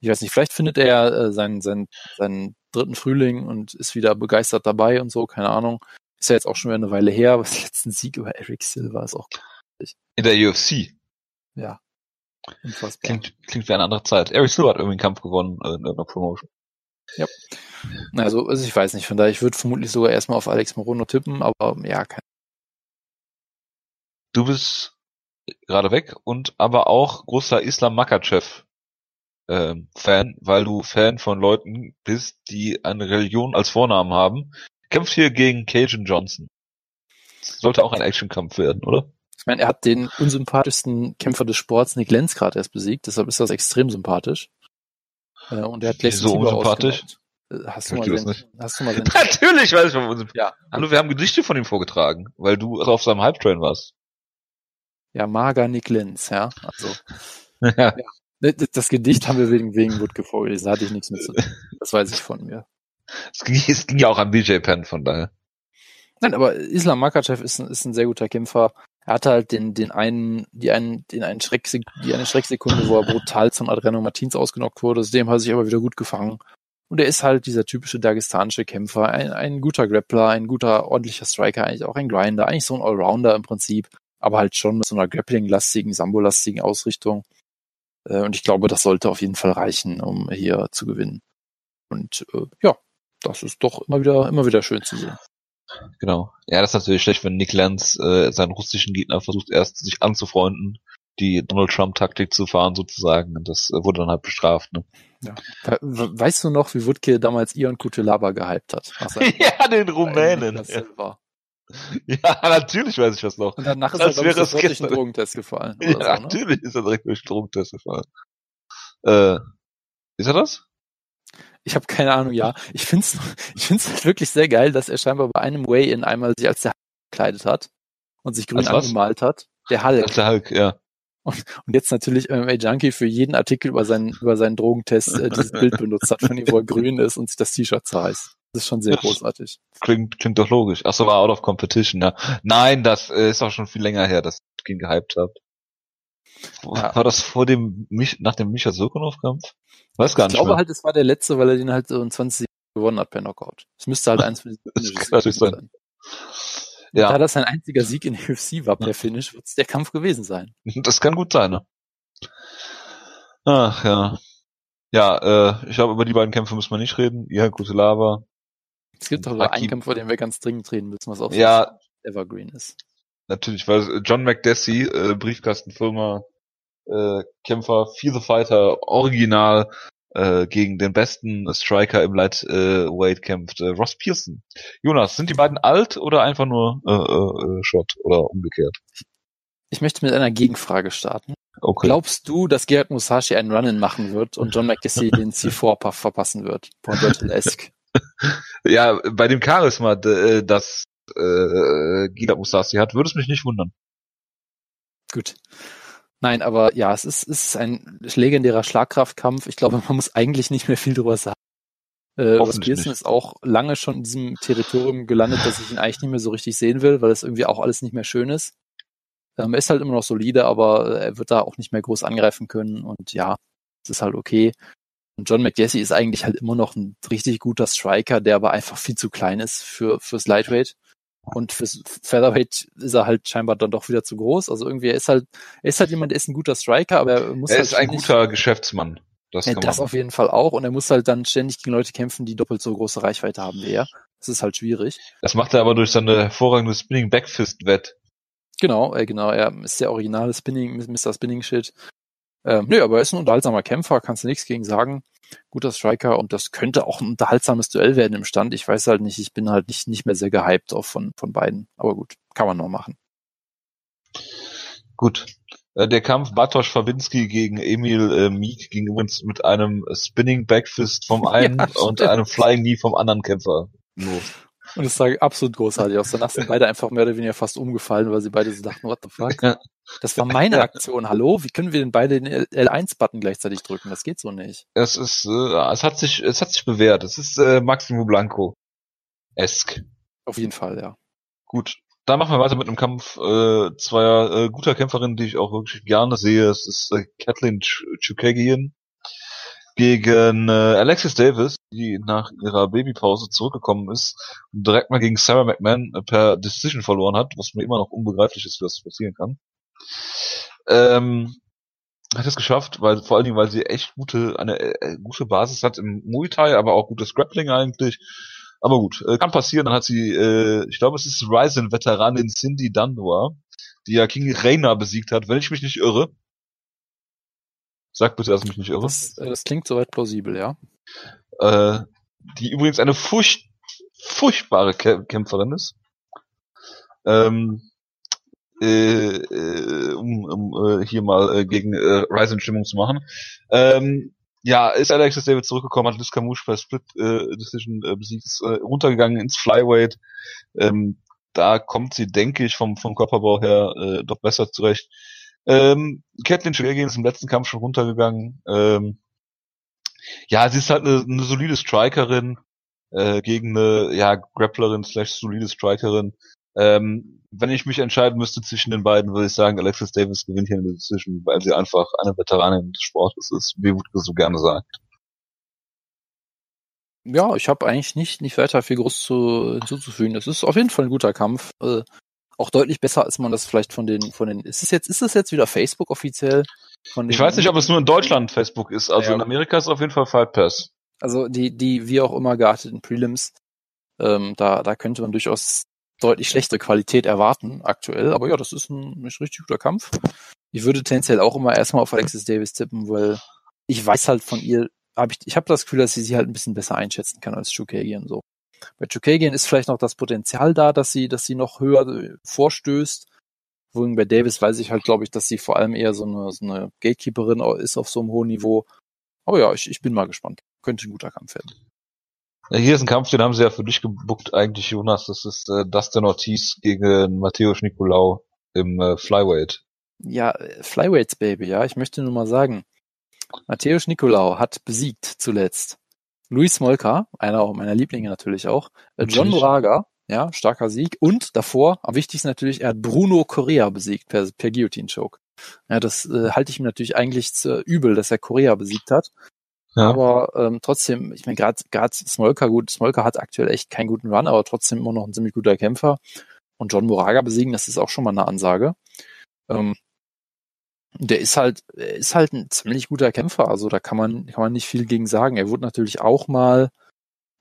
Ich weiß nicht, vielleicht findet er äh, seinen, seinen, seinen dritten Frühling und ist wieder begeistert dabei und so, keine Ahnung. Ist ja jetzt auch schon wieder eine Weile her, aber der letzten Sieg über Eric Silva ist auch krass. In der UFC? Ja. Unfassbar. Klingt, klingt wie eine andere Zeit. Eric Silva hat irgendwie einen Kampf gewonnen äh, in irgendeiner Promotion. Ja. Also, also ich weiß nicht, von daher, ich würde vermutlich sogar erstmal auf Alex Morono tippen, aber ja, kein. Du bist gerade weg und aber auch großer Islam Makachev ähm, Fan, weil du Fan von Leuten bist, die eine Religion als Vornamen haben. Kämpft hier gegen Cajun Johnson. Sollte auch ein Actionkampf werden, oder? Ich meine, er hat den unsympathischsten Kämpfer des Sports, Nick Lenz, gerade erst besiegt, deshalb ist das extrem sympathisch. Äh, und er hat gleich so unsympathisch. Äh, hast du, mal sein, hast du mal sein Natürlich weiß ich von unsympathisch. Ja. Hallo, wir haben Gedichte von ihm vorgetragen, weil du auf seinem Hype-Train warst. Ja, Mager Nick Lenz, ja. Also. ja. ja. Das Gedicht haben wir wegen, wegen Woodke vorgelesen, da hatte ich nichts mit zu tun. Das weiß ich von mir. Es ging, es ging ja auch am BJ Penn, von daher. Nein, aber Islam Makachev ist ein, ist ein sehr guter Kämpfer er hatte halt den, den einen, die einen, den einen Schreck, die eine Schrecksekunde, wo er brutal von Adreno Martins ausgenockt wurde. Dem hat er sich aber wieder gut gefangen. Und er ist halt dieser typische dagestanische Kämpfer, ein, ein guter Grappler, ein guter, ordentlicher Striker, eigentlich auch ein Grinder, eigentlich so ein Allrounder im Prinzip, aber halt schon mit so einer Grappling-lastigen, Sambo-lastigen Ausrichtung. Äh, und ich glaube, das sollte auf jeden Fall reichen, um hier zu gewinnen. Und äh, ja, das ist doch immer wieder, immer wieder schön zu sehen. Genau. Ja, das ist natürlich schlecht, wenn Nick Lenz äh, seinen russischen Gegner versucht erst sich anzufreunden, die Donald Trump-Taktik zu fahren sozusagen. Und das äh, wurde dann halt bestraft. Ne? Ja. Weißt du noch, wie Wutke damals Ion Kutelaba gehypt hat? ja, den Rumänen. Ja. ja. natürlich weiß ich was noch. Und danach ist er, glaube ich, durch einen Drogentest gefallen. ja, so, ne? natürlich ist er direkt durch einen Drogentest gefallen. Äh, ist er das? Ich habe keine Ahnung, ja. Ich find's, ich find's halt wirklich sehr geil, dass er scheinbar bei einem Way-In einmal sich als der gekleidet hat und sich grün angemalt hat. Der Hulk. Als der Hulk, ja. Und, und jetzt natürlich MMA Junkie für jeden Artikel über seinen, über seinen Drogentest äh, dieses Bild benutzt hat, von ihm, wo er grün ist und sich das T-Shirt zerreißt. Das ist schon sehr großartig. Klingt, klingt doch logisch. Achso, war out of competition, ja. Nein, das äh, ist auch schon viel länger her, dass ich ihn gehypt habe. Ja. War das vor dem, nach dem Micha Sokonov-Kampf? Weiß gar ich nicht. Ich glaube mehr. halt, es war der letzte, weil er den halt so in 20 gewonnen hat per Knockout. Es müsste halt eins von diesen sein. Ja. Da das sein einziger Sieg in der UFC war per Finish, wird es der Kampf gewesen sein. Das kann gut sein, ne? Ach ja. Ja, äh, ich glaube, über die beiden Kämpfe müssen wir nicht reden. Ja, gute Lava. Es gibt doch einen Kampf, vor dem wir ganz dringend reden müssen, was auch ja, so Evergreen ist. Natürlich, weil John McDessie, äh, Briefkastenfirma, äh, Kämpfer, Feel the Fighter, Original, äh, gegen den besten Striker im Lightweight äh, kämpft, äh, Ross Pearson. Jonas, sind die beiden alt oder einfach nur äh, äh, Shot oder umgekehrt? Ich möchte mit einer Gegenfrage starten. Okay. Glaubst du, dass Gerard Musashi einen Run-In machen wird und John McDessie den C4-Puff verpassen wird? Pondottel-esque. Ja, bei dem Charisma, äh, das äh, Gila Musashi hat, würde es mich nicht wundern. Gut. Nein, aber ja, es ist, ist ein legendärer Schlagkraftkampf. Ich glaube, man muss eigentlich nicht mehr viel drüber sagen. Äh, Ross Pearson ist auch lange schon in diesem Territorium gelandet, dass ich ihn eigentlich nicht mehr so richtig sehen will, weil es irgendwie auch alles nicht mehr schön ist. Ähm, er ist halt immer noch solide, aber er wird da auch nicht mehr groß angreifen können und ja, es ist halt okay. Und John McDessie ist eigentlich halt immer noch ein richtig guter Striker, der aber einfach viel zu klein ist für fürs Lightweight. Und fürs Featherweight ist er halt scheinbar dann doch wieder zu groß. Also irgendwie, er ist halt, er ist halt jemand, der ist ein guter Striker, aber er muss Er halt ist ein guter Geschäftsmann. Das, ja, das auf jeden Fall auch. Und er muss halt dann ständig gegen Leute kämpfen, die doppelt so große Reichweite haben wie er. Das ist halt schwierig. Das macht er aber durch seine hervorragende Spinning Backfist Wett. Genau, äh, genau. Er ist der originale Spinning, Mr. Spinning Shit. Ähm, nö, aber er ist ein unterhaltsamer Kämpfer, kannst du nichts gegen sagen. Guter Striker und das könnte auch ein unterhaltsames Duell werden im Stand. Ich weiß halt nicht, ich bin halt nicht, nicht mehr sehr gehypt auf von, von beiden. Aber gut, kann man noch machen. Gut. Äh, der Kampf Bartosz Fabinski gegen Emil äh, Meek ging übrigens mit einem Spinning Backfist vom einen ja, und einem Flying Knee vom anderen Kämpfer los. Und es sah absolut großartig aus. Danach sind beide einfach mehr oder weniger fast umgefallen, weil sie beide so dachten, what the fuck? Das war meine Aktion. Hallo? Wie können wir denn beide den L1-Button gleichzeitig drücken? Das geht so nicht. Es ist, äh, es hat sich, es hat sich bewährt. Es ist äh, Maximo Blanco. Esk. Auf jeden Fall, ja. Gut. Dann machen wir weiter mit einem Kampf äh, zweier äh, guter Kämpferinnen, die ich auch wirklich gerne sehe. Es ist äh, Kathleen Ch Chukagian gegen äh, Alexis Davis, die nach ihrer Babypause zurückgekommen ist und direkt mal gegen Sarah McMahon äh, per Decision verloren hat, was mir immer noch unbegreiflich ist, wie das passieren kann. Ähm, hat es geschafft, weil vor allen Dingen, weil sie echt gute eine äh, gute Basis hat im Muay Thai, aber auch gutes Grappling eigentlich. Aber gut, äh, kann passieren. Dann hat sie, äh, ich glaube, es ist Ryzen-Veteranin Cindy Dunbar, die ja King Reina besiegt hat, wenn ich mich nicht irre. Sag bitte, dass ich mich nicht irre. Das, das klingt soweit plausibel, ja. Äh, die übrigens eine furcht, furchtbare Kämpferin ist. Ähm, äh, äh, um, um äh, hier mal äh, gegen äh, Ryzen Stimmung zu machen. Ähm, ja, ist Alexis David zurückgekommen, hat Liz Camouche per Split äh, Decision äh, besiegt, ist äh, runtergegangen ins Flyweight. Ähm, da kommt sie, denke ich, vom, vom Körperbau her äh, doch besser zurecht. Ähm, Catelyn Chiragin ist im letzten Kampf schon runtergegangen. Ähm, ja, sie ist halt eine, eine solide Strikerin äh, gegen eine ja, Grapplerin slash solide Strikerin. Ähm, wenn ich mich entscheiden müsste zwischen den beiden, würde ich sagen, Alexis Davis gewinnt hier in der Decision, weil sie einfach eine Veteranin des Sportes ist, wie Wutke so gerne sagt. Ja, ich habe eigentlich nicht, nicht weiter viel groß zu, hinzuzufügen. Es ist auf jeden Fall ein guter Kampf. Äh, auch deutlich besser, als man das vielleicht von den, von den, ist es jetzt, ist es jetzt wieder Facebook offiziell? ich weiß nicht, ob es nur in Deutschland Facebook ist. Also ja. in Amerika ist es auf jeden Fall Fight Pass. Also die, die wie auch immer gearteten Prelims, ähm, da, da könnte man durchaus deutlich schlechtere Qualität erwarten aktuell. Aber ja, das ist ein, ein richtig guter Kampf. Ich würde tendenziell auch immer erstmal auf Alexis Davis tippen, weil ich weiß halt von ihr, hab ich, ich habe das Gefühl, dass sie sie halt ein bisschen besser einschätzen kann als Chukagian so. Bei Chukagian ist vielleicht noch das Potenzial da, dass sie, dass sie noch höher äh, vorstößt. Wohingegen bei Davis weiß ich halt, glaube ich, dass sie vor allem eher so eine, so eine Gatekeeperin ist auf so einem hohen Niveau. Aber ja, ich, ich bin mal gespannt. Könnte ein guter Kampf werden. Ja, hier ist ein Kampf, den haben sie ja für dich gebuckt eigentlich, Jonas. Das ist äh, Dustin Ortiz gegen Matthäus Nicolau im äh, Flyweight. Ja, Flyweights Baby, ja. Ich möchte nur mal sagen, Matthäus Nicolau hat besiegt zuletzt Luis Molka, einer meiner Lieblinge natürlich auch, äh, John Moraga, ja, starker Sieg und davor, am wichtigsten natürlich, er hat Bruno Correa besiegt per, per Guillotine Choke. Ja, das äh, halte ich ihm natürlich eigentlich zu übel, dass er Korea besiegt hat. Ja. Aber ähm, trotzdem, ich meine, gerade gerade Smolka, gut, Smolka hat aktuell echt keinen guten Run, aber trotzdem immer noch ein ziemlich guter Kämpfer. Und John Moraga besiegen, das ist auch schon mal eine Ansage. Ähm, der ist halt, ist halt ein ziemlich guter Kämpfer, also da kann man, kann man nicht viel gegen sagen. Er wurde natürlich auch mal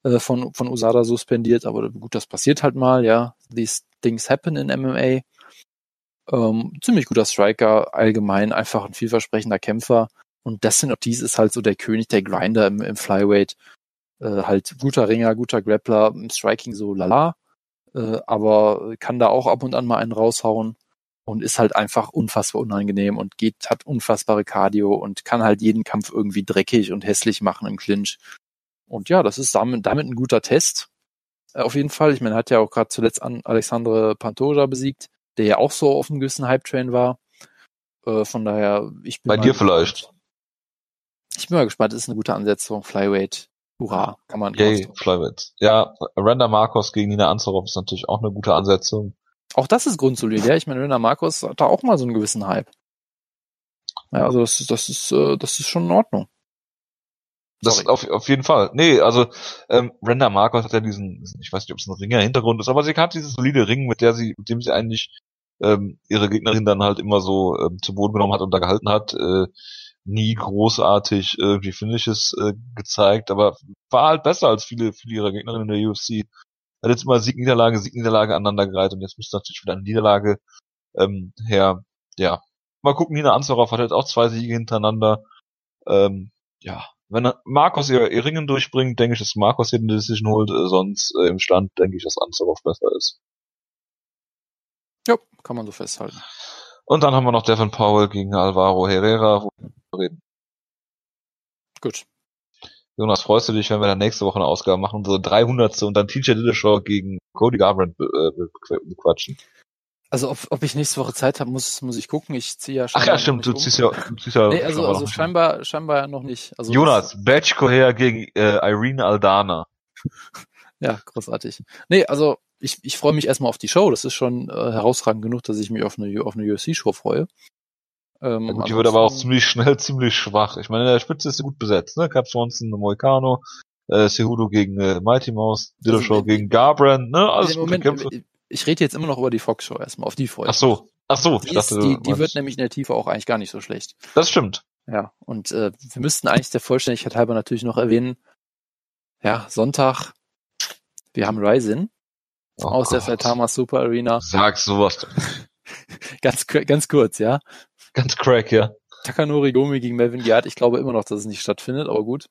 äh, von, von Usada suspendiert, aber gut, das passiert halt mal, ja. These things happen in MMA. Ähm, ziemlich guter Striker, allgemein einfach ein vielversprechender Kämpfer. Und Dustin Ortiz ist halt so der König der Grinder im, im Flyweight. Äh, halt guter Ringer, guter Grappler, im Striking so lala. Äh, aber kann da auch ab und an mal einen raushauen und ist halt einfach unfassbar unangenehm und geht, hat unfassbare Cardio und kann halt jeden Kampf irgendwie dreckig und hässlich machen im Clinch. Und ja, das ist damit, damit ein guter Test. Äh, auf jeden Fall. Ich meine, hat ja auch gerade zuletzt an Alexandre Pantoja besiegt, der ja auch so auf einem gewissen Hype-Train war. Äh, von daher, ich bin Bei dir vielleicht. Ich bin mal gespannt, das ist eine gute Ansetzung. Flyweight. Hurra, kann man. Yay, Flyweight. Ja, Randa Marcos gegen Nina Anzorov ist natürlich auch eine gute Ansetzung. Auch das ist grundsolid, ja. Ich meine, Randa Marcos hat da auch mal so einen gewissen Hype. Ja, also das, das ist, äh, das ist schon in Ordnung. Das auf, auf jeden Fall. Nee, also ähm, Randa Marcos hat ja diesen, ich weiß nicht, ob es ein Ringer-Hintergrund ist, aber sie hat dieses solide Ring, mit der sie, mit dem sie eigentlich ähm, ihre Gegnerin dann halt immer so ähm, zu Boden genommen hat und da gehalten hat. Äh, nie großartig irgendwie Finishes äh, gezeigt, aber war halt besser als viele, viele ihrer Gegnerinnen in der UFC. Hat jetzt immer Sieg, Niederlage, Sieg, Niederlage aneinandergereiht und jetzt müsste natürlich wieder eine Niederlage ähm, her. Ja, mal gucken, Nina Anzorov hat jetzt auch zwei Siege hintereinander. Ähm, ja, wenn Markus ihr, ihr Ringen durchbringt, denke ich, dass Markus hier eine Decision holt, äh, sonst äh, im Stand denke ich, dass Anzorov besser ist. Ja, kann man so festhalten. Und dann haben wir noch Devin Powell gegen Alvaro Herrera, wo wir reden. Gut. Jonas, freust du dich, wenn wir dann nächste Woche eine Ausgabe machen, so 300. und dann TJ Dillashaw gegen Cody Garbrandt äh, bequatschen? Also ob, ob ich nächste Woche Zeit habe, muss, muss ich gucken. Ich ziehe ja schon. Ach ja, stimmt, du ziehst ja, du ziehst ja. Nee, also, also scheinbar, scheinbar noch nicht. Also Jonas, Batch Coher gegen äh, Irene Aldana. ja, großartig. Nee, also ich, ich freue mich erstmal auf die Show. Das ist schon äh, herausragend genug, dass ich mich auf eine, auf eine UFC-Show freue. Ähm, ja, gut, die wird aber auch ziemlich schnell, ziemlich schwach. Ich meine, in der Spitze ist sie gut besetzt, ne? Cap Swanson, Moicano, äh, Cejudo gegen äh, Mighty Mouse, Dillashaw also, gegen Garbrandt, ne? Alles gute Moment, Kämpfe ich rede jetzt immer noch über die Fox-Show erstmal, auf die freue Ach so, ach so. Die, ich dachte, ist, die, die wird nämlich in der Tiefe auch eigentlich gar nicht so schlecht. Das stimmt. Ja, und äh, wir müssten eigentlich der Vollständigkeit halber natürlich noch erwähnen, ja, Sonntag, wir haben Ryzen oh aus Gott. der Saitama Super Arena. Sag sowas. ganz, ganz kurz, ja. Ganz crack, ja. Takanori Gomi gegen Melvin Giard. Ich glaube immer noch, dass es nicht stattfindet, aber gut.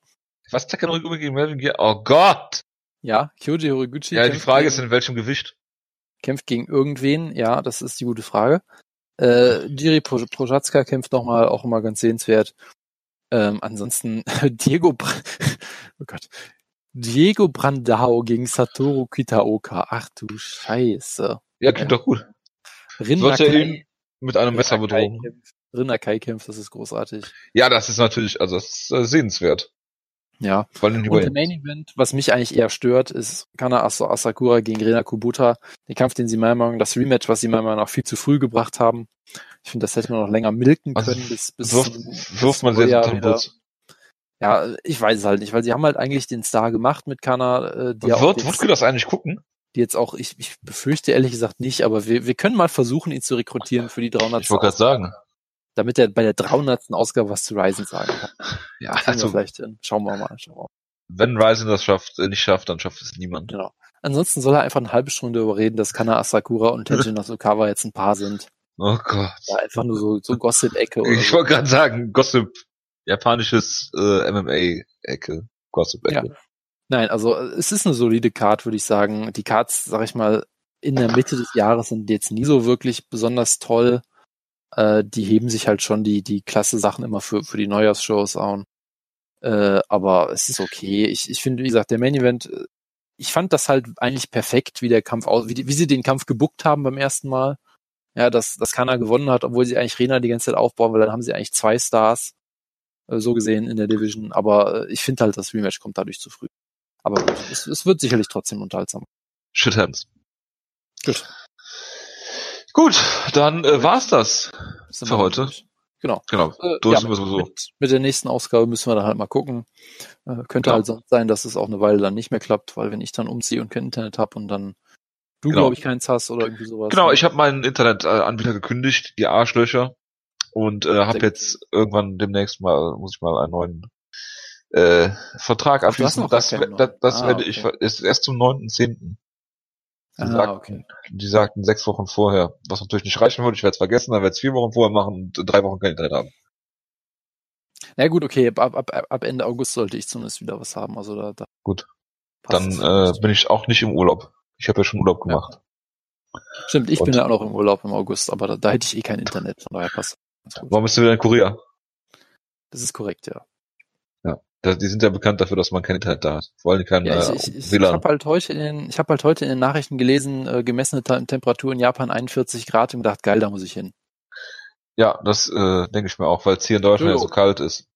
Was Takanori Gomi gegen Melvin Giard? Oh Gott! Ja, Kyoji Horiguchi. Ja, die Frage ist, in welchem Gewicht? Kämpft gegen irgendwen, ja, das ist die gute Frage. Äh, Jiri Prochatzka kämpft nochmal, auch immer ganz sehenswert. Ähm, ansonsten Diego, Br oh Gott, Diego Brandao gegen Satoru Kitaoka. Ach du Scheiße. Ja, klingt ja. doch gut. Rinna Kai, ihn mit einem Messer bedrohen. Rinna Kai kämpft, das ist großartig. Ja, das ist natürlich, also das ist äh, sehenswert. Ja. Allem und im Main Event, was mich eigentlich eher stört, ist Kana Asakura gegen Rena Kubuta. Den Kampf, den sie meiner Meinung nach, das Rematch, was sie meiner Meinung nach viel zu früh gebracht haben. Ich finde, das hätte man noch länger milken also können, also, bis, bis, wirft, wirft man sehr wieder. Ja, ich weiß es halt nicht, weil sie haben halt eigentlich den Star gemacht mit Kana. Äh, die wird, wird das eigentlich gucken? Die jetzt auch, ich, ich befürchte ehrlich gesagt nicht, aber wir, wir können mal versuchen, ihn zu rekrutieren für die 300. Ich wollte gerade sagen damit er bei der 300. Ausgabe was zu Ryzen sagen kann. Ja, also vielleicht hin. Schauen wir mal. Schauen wir mal. Wenn Ryzen das schafft, äh, nicht schafft, dann schafft es niemand. Genau. Ansonsten soll er einfach eine halbe Stunde darüber reden, dass Kana Asakura und Tenjin Nasukawa jetzt ein Paar sind. Oh Gott. Ja, einfach nur so, so Gossip-Ecke. Ich so. wollte gerade sagen, Gossip, japanisches äh, MMA-Ecke, Gossip-Ecke. Ja. Nein, also es ist eine solide Card, würde ich sagen. Die Cards, sag ich mal, in der Mitte des Jahres sind jetzt nie so wirklich besonders toll äh, die heben sich halt schon die, die klasse Sachen immer für, für die Neujahrsshows an. Äh, aber es ist okay. Ich, ich finde, wie gesagt, der Main Event, äh, ich fand das halt eigentlich perfekt, wie der Kampf aus, wie, die, wie sie den Kampf gebuckt haben beim ersten Mal. Ja, dass, dass keiner gewonnen hat, obwohl sie eigentlich Rena die ganze Zeit aufbauen, weil dann haben sie eigentlich zwei Stars, äh, so gesehen in der Division. Aber äh, ich finde halt, das Rematch kommt dadurch zu früh. Aber gut, es, es wird sicherlich trotzdem unterhaltsam. Shit happens. Gut. Gut, dann äh, war's das für heute. Durch. Genau. Genau. Äh, durch ja, mit, so. mit, mit, der nächsten Ausgabe müssen wir dann halt mal gucken. Äh, könnte genau. halt sonst sein, dass es auch eine Weile dann nicht mehr klappt, weil wenn ich dann umziehe und kein Internet habe und dann du, genau. glaube ich, keins hast oder irgendwie sowas. Genau, ich habe meinen Internetanbieter gekündigt, die Arschlöcher. Und äh, habe jetzt irgendwann demnächst mal, muss ich mal einen neuen äh, Vertrag abschließen. Das, das, das ah, werde okay. ich ist erst zum 9.10. Die, ah, sagten, okay. die sagten sechs Wochen vorher, was natürlich nicht reichen würde. Ich werde es vergessen, dann werde es vier Wochen vorher machen und drei Wochen kein Internet haben. Na gut, okay, ab, ab, ab Ende August sollte ich zumindest wieder was haben. Also da, da gut. Dann äh, bin ich auch nicht im Urlaub. Ich habe ja schon Urlaub gemacht. Ja. Stimmt, ich und? bin ja auch noch im Urlaub im August, aber da, da hätte ich eh kein Internet, von daher passt. Warum bist du wieder in Korea? Das ist korrekt, ja. Die sind ja bekannt dafür, dass man kein Internet da hat. Vor allem kein ja, ich, äh, ich, ich, habe halt heute in den, ich habe halt heute in den Nachrichten gelesen, äh, gemessene Temperatur in Japan 41 Grad und gedacht, geil, da muss ich hin. Ja, das äh, denke ich mir auch, weil es hier in Deutschland Jojo. ja so kalt ist.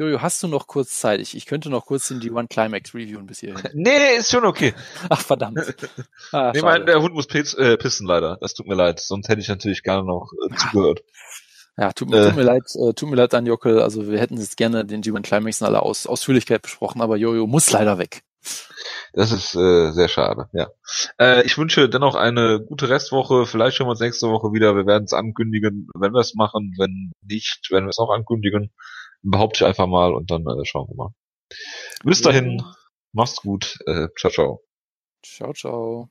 Jojo, hast du noch kurz Zeit? Ich, ich könnte noch kurz in die One Climax reviewen bis hierhin. nee, ist schon okay. Ach, verdammt. Ah, nee, mein, der Hund muss piss, äh, pissen leider. Das tut mir leid. Sonst hätte ich natürlich gerne noch äh, zugehört. Ja, tut, äh, tut mir leid, äh, tut mir leid an Jockel. Also wir hätten jetzt gerne den G1 Climax in aller Aus Ausführlichkeit besprochen, aber Jojo muss leider weg. Das ist äh, sehr schade, ja. Äh, ich wünsche dennoch eine gute Restwoche. Vielleicht hören wir uns nächste Woche wieder. Wir werden es ankündigen, wenn wir es machen. Wenn nicht, werden wir es auch ankündigen. Behaupte ich einfach mal und dann äh, schauen wir mal. Bis dahin, mach's gut. Äh, ciao, ciao. Ciao, ciao.